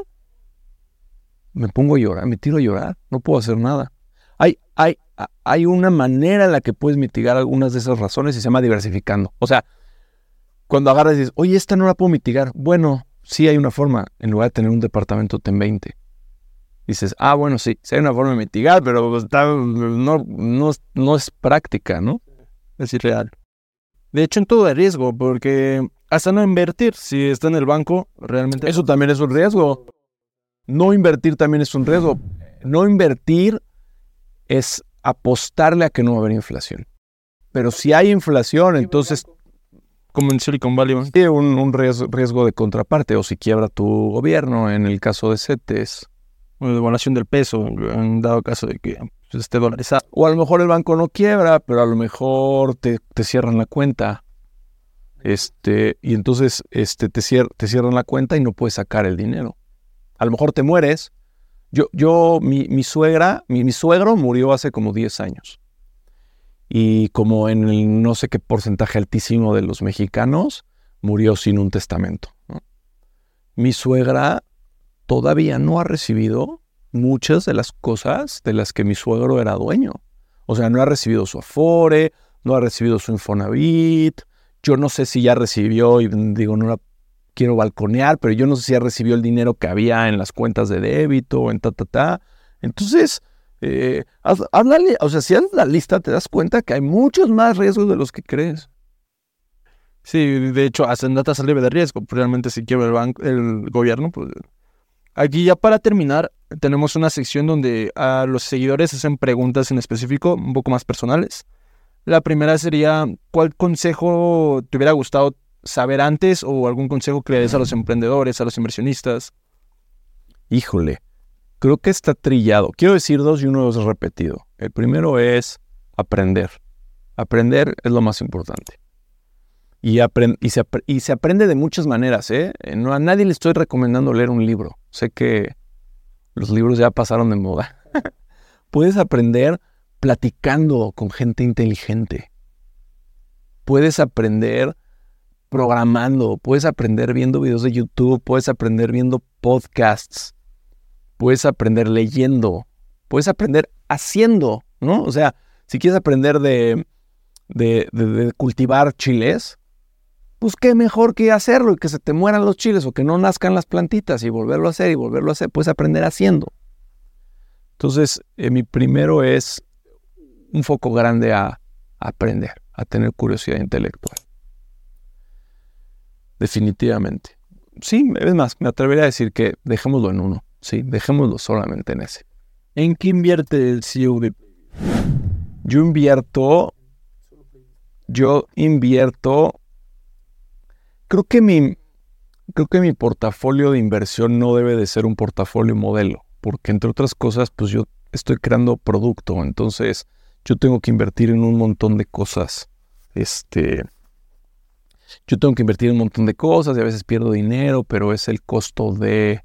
me pongo a llorar, me tiro a llorar, no puedo hacer nada. Hay, hay, hay una manera en la que puedes mitigar algunas de esas razones y se llama diversificando. O sea, cuando agarras y dices, oye, esta no la puedo mitigar. Bueno, sí hay una forma, en lugar de tener un departamento ten 20. Dices, ah, bueno, sí, sí hay una forma de mitigar, pero pues, no, no, no es práctica, ¿no? Es irreal. De hecho, en todo hay riesgo, porque hasta no invertir, si está en el banco, realmente... Eso también es un riesgo. No invertir también es un riesgo. No invertir es apostarle a que no va a haber inflación. Pero si hay inflación, entonces... Como en Silicon Valley. Tiene un, riesgo, de contraparte, o si quiebra tu gobierno, en el caso de CETES. O de devaluación del peso, en dado caso de que esté dolarizado. O a lo mejor el banco no quiebra, pero a lo mejor te, cierran la cuenta. Este, y entonces este, te, te cierran la cuenta y no puedes sacar el dinero. A lo mejor te mueres, yo, yo mi, suegra, mi, suegro murió hace como 10 años. Y como en el no sé qué porcentaje altísimo de los mexicanos, murió sin un testamento. Mi suegra todavía no ha recibido muchas de las cosas de las que mi suegro era dueño. O sea, no ha recibido su Afore, no ha recibido su Infonavit. Yo no sé si ya recibió, y digo, no la quiero balconear, pero yo no sé si ya recibió el dinero que había en las cuentas de débito en ta, ta, ta. Entonces, eh, o sea, si haces la lista, te das cuenta que hay muchos más riesgos de los que crees. Sí, de hecho, Hacendata sale de riesgo. Realmente, si quiebra el, banco, el gobierno, pues. Aquí, ya para terminar, tenemos una sección donde a los seguidores hacen preguntas en específico, un poco más personales. La primera sería: ¿cuál consejo te hubiera gustado saber antes o algún consejo que le des a los emprendedores, a los inversionistas? Híjole, creo que está trillado. Quiero decir dos y uno es repetido. El primero es aprender. Aprender es lo más importante. Y, y, se, y se, aprende de muchas maneras. ¿eh? No, a nadie le estoy recomendando leer un libro. Sé que los libros ya pasaron de moda. Puedes aprender platicando con gente inteligente. Puedes aprender programando, puedes aprender viendo videos de YouTube, puedes aprender viendo podcasts, puedes aprender leyendo, puedes aprender haciendo, ¿no? O sea, si quieres aprender de, de, cultivar chiles, pues qué mejor que hacerlo y que se te mueran los chiles o que no nazcan las plantitas y volverlo a hacer y volverlo a hacer, puedes aprender haciendo. Entonces, eh, mi primero es un foco grande a aprender, a tener curiosidad intelectual. Definitivamente. Sí, es más, me atrevería a decir que dejémoslo en uno. Sí, dejémoslo solamente en ese. ¿En qué invierte el CEO de Yo invierto. Yo invierto creo que mi, creo que mi portafolio de inversión no debe de ser un portafolio modelo, porque entre otras cosas, pues yo estoy creando producto, entonces yo tengo que invertir en un montón de cosas. Este, yo tengo que invertir un montón de cosas y a veces pierdo dinero, pero es el costo de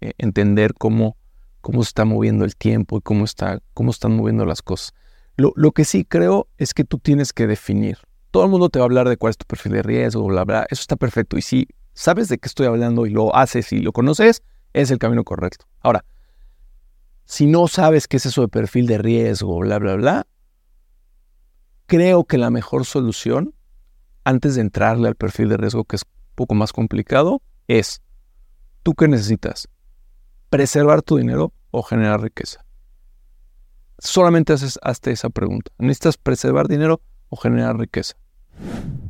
eh, entender cómo, cómo se está moviendo el tiempo y cómo, está, cómo están moviendo las cosas. Lo, lo, que sí creo es que tú tienes que definir. Todo el mundo te va a hablar de cuál es tu perfil de riesgo, bla, bla. Eso está perfecto. Y si sabes de qué estoy hablando y lo haces y lo conoces, es el camino correcto. Ahora, si no sabes qué es eso de perfil de riesgo, bla, bla, bla, creo que la mejor solución, antes de entrarle al perfil de riesgo, que es un poco más complicado, es, ¿tú qué necesitas? ¿Preservar tu dinero o generar riqueza? Solamente haces hasta esa pregunta. ¿Necesitas preservar dinero o generar riqueza?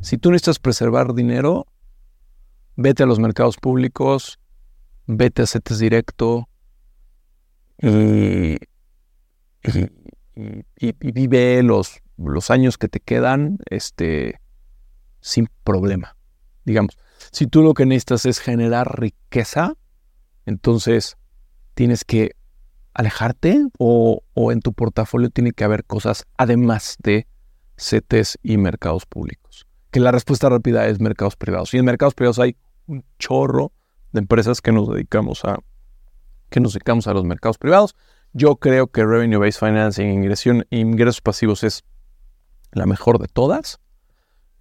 Si tú necesitas preservar dinero, vete a los mercados públicos, vete a CETES directo y, vive los, los años que te quedan este, sin problema. Digamos, si tú lo que necesitas es generar riqueza, entonces tienes que alejarte o, o, en tu portafolio tiene que haber cosas además de CETES y mercados públicos. Que la respuesta rápida es mercados privados. Y en mercados privados hay un chorro de empresas que nos dedicamos a, que nos dedicamos a los mercados privados. Yo creo que Revenue Based Financing, ingresión, ingresos pasivos es la mejor de todas.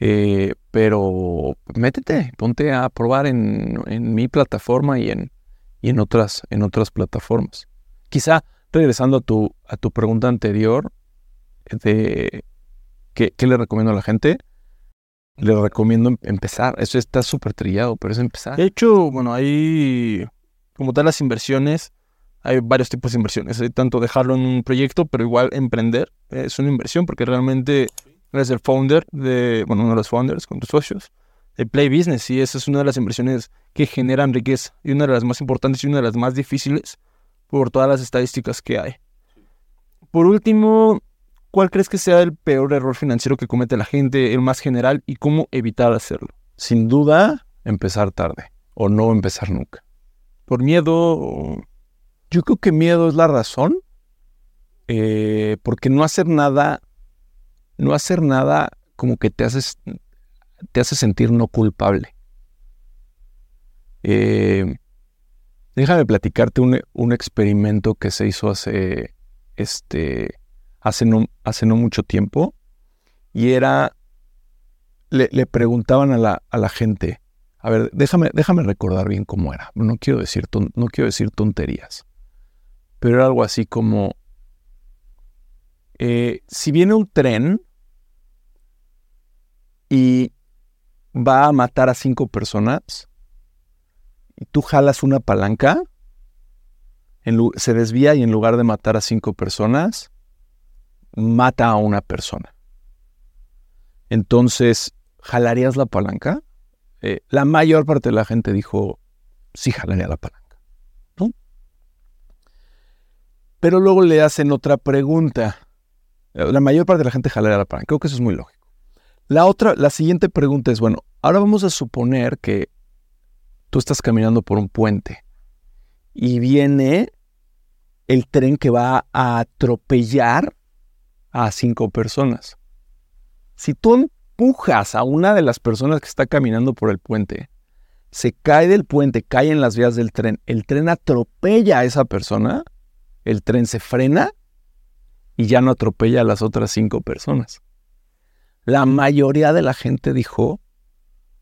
Eh, pero métete, ponte a probar en, en mi plataforma y en, y en, otras, en otras plataformas. Quizá regresando a tu, a tu pregunta anterior de qué, le recomiendo a la gente, le recomiendo em-, empezar. Eso está súper trillado, pero es empezar. De hecho, bueno, hay como tal las inversiones, hay varios tipos de inversiones. Hay tanto dejarlo en un proyecto, pero igual emprender es una inversión porque realmente eres el founder de, bueno, uno de los founders con tus socios de Play Business y esa es una de las inversiones que generan riqueza y una de las más importantes y una de las más difíciles por todas las estadísticas que hay. Por último, ¿Cuál crees que sea el peor error financiero que comete la gente, el más general, y cómo evitar hacerlo? Sin duda, empezar tarde o no empezar nunca. ¿Por miedo? Yo creo que miedo es la razón, eh, porque no hacer nada, no hacer nada como que te, haces, te hace sentir no culpable. Eh, déjame platicarte un, un experimento que se hizo hace, este, hace no, hace no mucho tiempo y era, le, preguntaban a la, a la, gente, a ver, déjame, déjame recordar bien cómo era, no quiero, decir no quiero decir tonterías, pero era algo así como, eh, si viene un tren y va a matar a cinco personas y tú jalas una palanca, se desvía y en lugar de matar a cinco personas, mata a una persona. Entonces, ¿jalarías la palanca? Eh, la mayor parte de la gente dijo, sí, jalaría la palanca. ¿no? Pero luego le hacen otra pregunta. La mayor parte de la gente jalaría la palanca. Creo que eso es muy lógico. La otra, la siguiente pregunta es, bueno, ahora vamos a suponer que tú estás caminando por un puente y viene el tren que va a atropellar a cinco personas. Si tú empujas a una de las personas que está caminando por el puente, se cae del puente, cae en las vías del tren, el tren atropella a esa persona, el tren se frena y ya no atropella a las otras cinco personas. La mayoría de la gente dijo,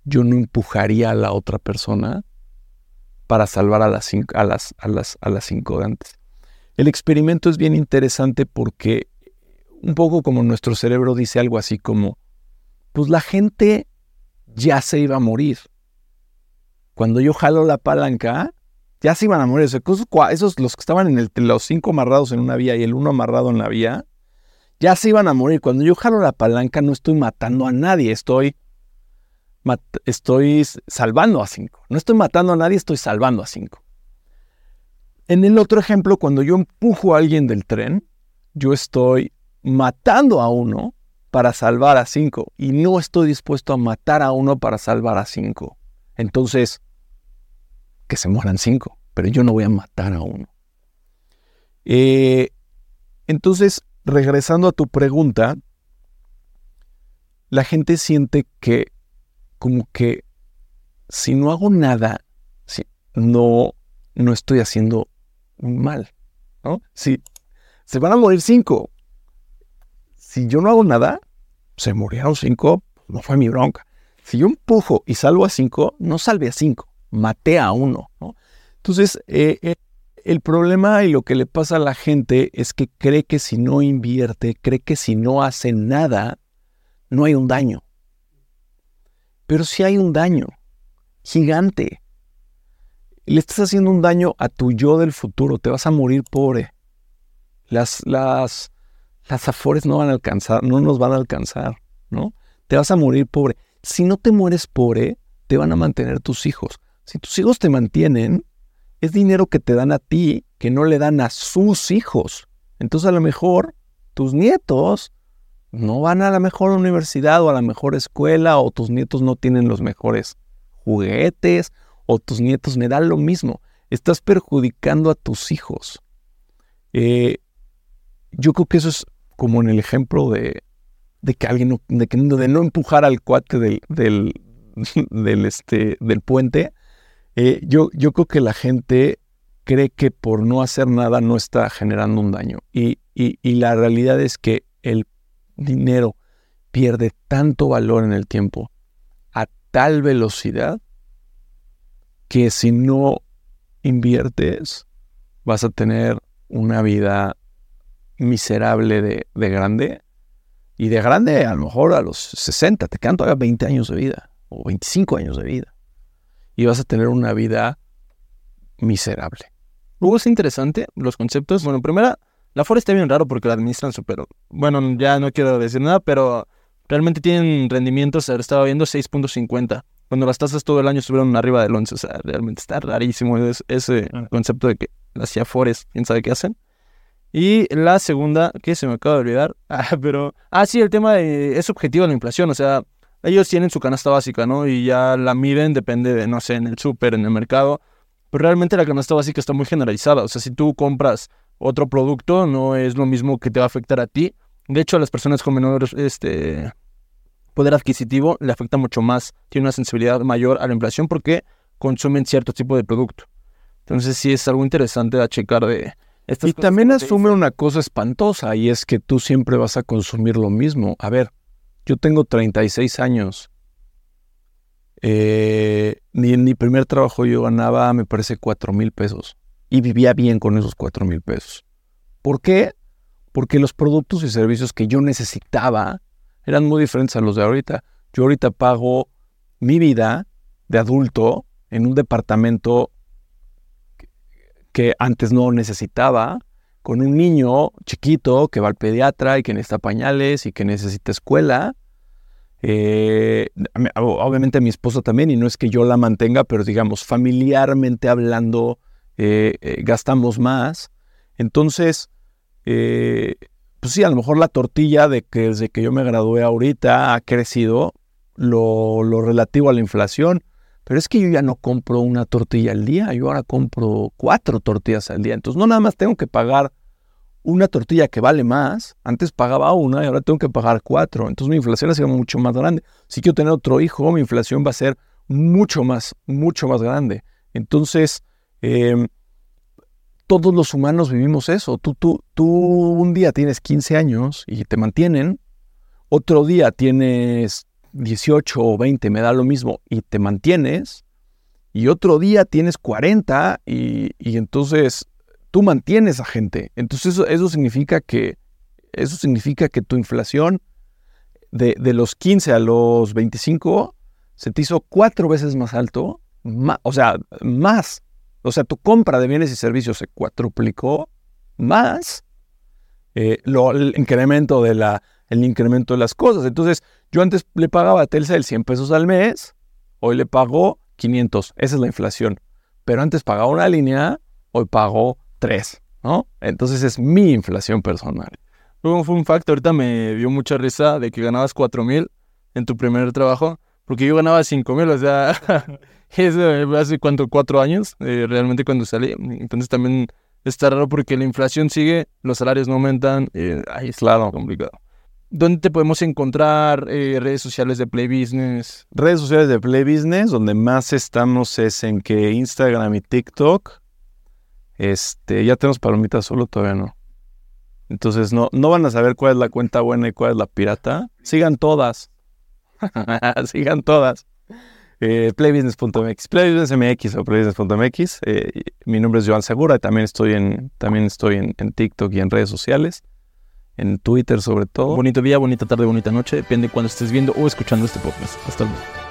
yo no empujaría a la otra persona para salvar a las cinco, a las, a las, a las cinco antes. El experimento es bien interesante porque un poco como nuestro cerebro dice algo así como, pues la gente ya se iba a morir. Cuando yo jalo la palanca, ya se iban a morir. Esos, los que estaban en los cinco amarrados en una vía y el uno amarrado en la vía, ya se iban a morir. Cuando yo jalo la palanca no estoy matando a nadie, estoy, estoy salvando a cinco. No estoy matando a nadie, estoy salvando a cinco. En el otro ejemplo, cuando yo empujo a alguien del tren, yo estoy matando a uno para salvar a cinco y no estoy dispuesto a matar a uno para salvar a cinco. Entonces, que se mueran cinco, pero yo no voy a matar a uno. Eh, entonces, regresando a tu pregunta, la gente siente que como que si no hago nada, si no, no estoy haciendo mal, ¿no? Si se van a morir cinco, si yo no hago nada, se murieron cinco, no fue mi bronca. Si yo empujo y salvo a cinco, no salve a cinco, maté a uno. Entonces, eh, eh, el problema y lo que le pasa a la gente es que cree que si no invierte, cree que si no hace nada, no hay un daño. Pero si hay un daño gigante. Le estás haciendo un daño a tu yo del futuro, te vas a morir pobre. Las, las, las afores no van a alcanzar, no nos van a alcanzar, ¿no? Te vas a morir pobre. Si no te mueres pobre, te van a mantener tus hijos. Si tus hijos te mantienen, es dinero que te dan a ti, que no le dan a sus hijos. Entonces a lo mejor tus nietos no van a la mejor universidad o a la mejor escuela o tus nietos no tienen los mejores juguetes o tus nietos, me da lo mismo. Estás perjudicando a tus hijos. Eh, yo creo que eso es como en el ejemplo de, que alguien no, de, que, de no empujar al cuate del, del, este, del puente. Eh, yo, yo creo que la gente cree que por no hacer nada no está generando un daño. Y, y, la realidad es que el dinero pierde tanto valor en el tiempo a tal velocidad que si no inviertes vas a tener una vida miserable de, grande. Y de grande, a lo mejor a los 60, te quedan todavía 20 años de vida o 25 años de vida. Y vas a tener una vida miserable. Luego es interesante los conceptos. Bueno, primera, la Ford está bien raro porque la administran súper. Bueno, ya no quiero decir nada, pero realmente tienen rendimientos. Estaba viendo 6.50. Cuando las tasas todo el año estuvieron arriba del 11. O sea, realmente está rarísimo ese ah. concepto de que las Afores, quién sabe qué hacen. Y la segunda, que se me acaba de olvidar, ah, pero, ah, sí, el tema de, es objetivo de la inflación, o sea, ellos tienen su canasta básica, ¿no? Y ya la miden, depende de, no sé, en el súper, en el mercado, pero realmente la canasta básica está muy generalizada, o sea, si tú compras otro producto, no es lo mismo que te va a afectar a ti. De hecho, a las personas con menor este, poder adquisitivo le afecta mucho más, tiene una sensibilidad mayor a la inflación porque consumen cierto tipo de producto. Entonces sí es algo interesante a checar de y también asume una cosa espantosa y es que tú siempre vas a consumir lo mismo. A ver, yo tengo 36 años. Eh, en mi primer trabajo yo ganaba, me parece, 4 mil pesos. Y vivía bien con esos 4 mil pesos. ¿Por qué? Porque los productos y servicios que yo necesitaba eran muy diferentes a los de ahorita. Yo ahorita pago mi vida de adulto en un departamento que antes no necesitaba, con un niño chiquito que va al pediatra y que necesita pañales y que necesita escuela. Eh, obviamente mi esposa también, y no es que yo la mantenga, pero digamos, familiarmente hablando, eh, eh, gastamos más. Entonces, pues sí, a lo mejor la tortilla de que desde que yo me gradué ahorita ha crecido lo relativo a la inflación, pero es que yo ya no compro una tortilla al día, yo ahora compro cuatro tortillas al día. Entonces no nada más tengo que pagar una tortilla que vale más. Antes pagaba una y ahora tengo que pagar cuatro. Entonces mi inflación ha sido mucho más grande. Si quiero tener otro hijo, mi inflación va a ser mucho más, mucho más grande. Entonces, em, todos los humanos vivimos eso. Tú, tú, tú un día tienes 15 años y te mantienen. Otro día tienes 18 o 20, me da lo mismo, y te mantienes, y otro día tienes 40 y, entonces tú mantienes a gente. Entonces eso, significa que eso significa que tu inflación de, los 15 a los 25 se te hizo cuatro veces más alto, o sea, más. O sea, tu compra de bienes y servicios se cuatruplicó más eh, el incremento de la el incremento de las cosas. Entonces, yo antes le pagaba a Telcel 100 pesos al mes, hoy le pago 500. Esa es la inflación. Pero antes pagaba una línea, hoy pago 3, ¿no? Entonces es mi inflación personal. Luego fue un facto, ahorita me dio mucha risa de que ganabas cuatro mil en tu primer trabajo, porque yo ganaba cinco mil, o sea, eso hace cuánto, cuatro años, eh, realmente cuando salí. Entonces también está raro porque la inflación sigue, los salarios no aumentan, eh, ahí es Claro. complicado. ¿Dónde te podemos encontrar? Eh, redes sociales de Play Business. Redes sociales de Play Business, donde más estamos es en que Instagram y TikTok. Este, ya tenemos palomitas solo, todavía no. Entonces no, no van a saber cuál es la cuenta buena y cuál es la pirata. Sigan todas. Sigan todas. Eh, playbusiness.mx, playbusinessmx o playbusiness.mx. Eh, mi nombre es Joan Segura y también estoy en, también estoy en, en TikTok y en redes sociales. En Twitter sobre todo. Bonito día, bonita tarde, bonita noche, depende de cuando estés viendo o escuchando este podcast. Hasta luego.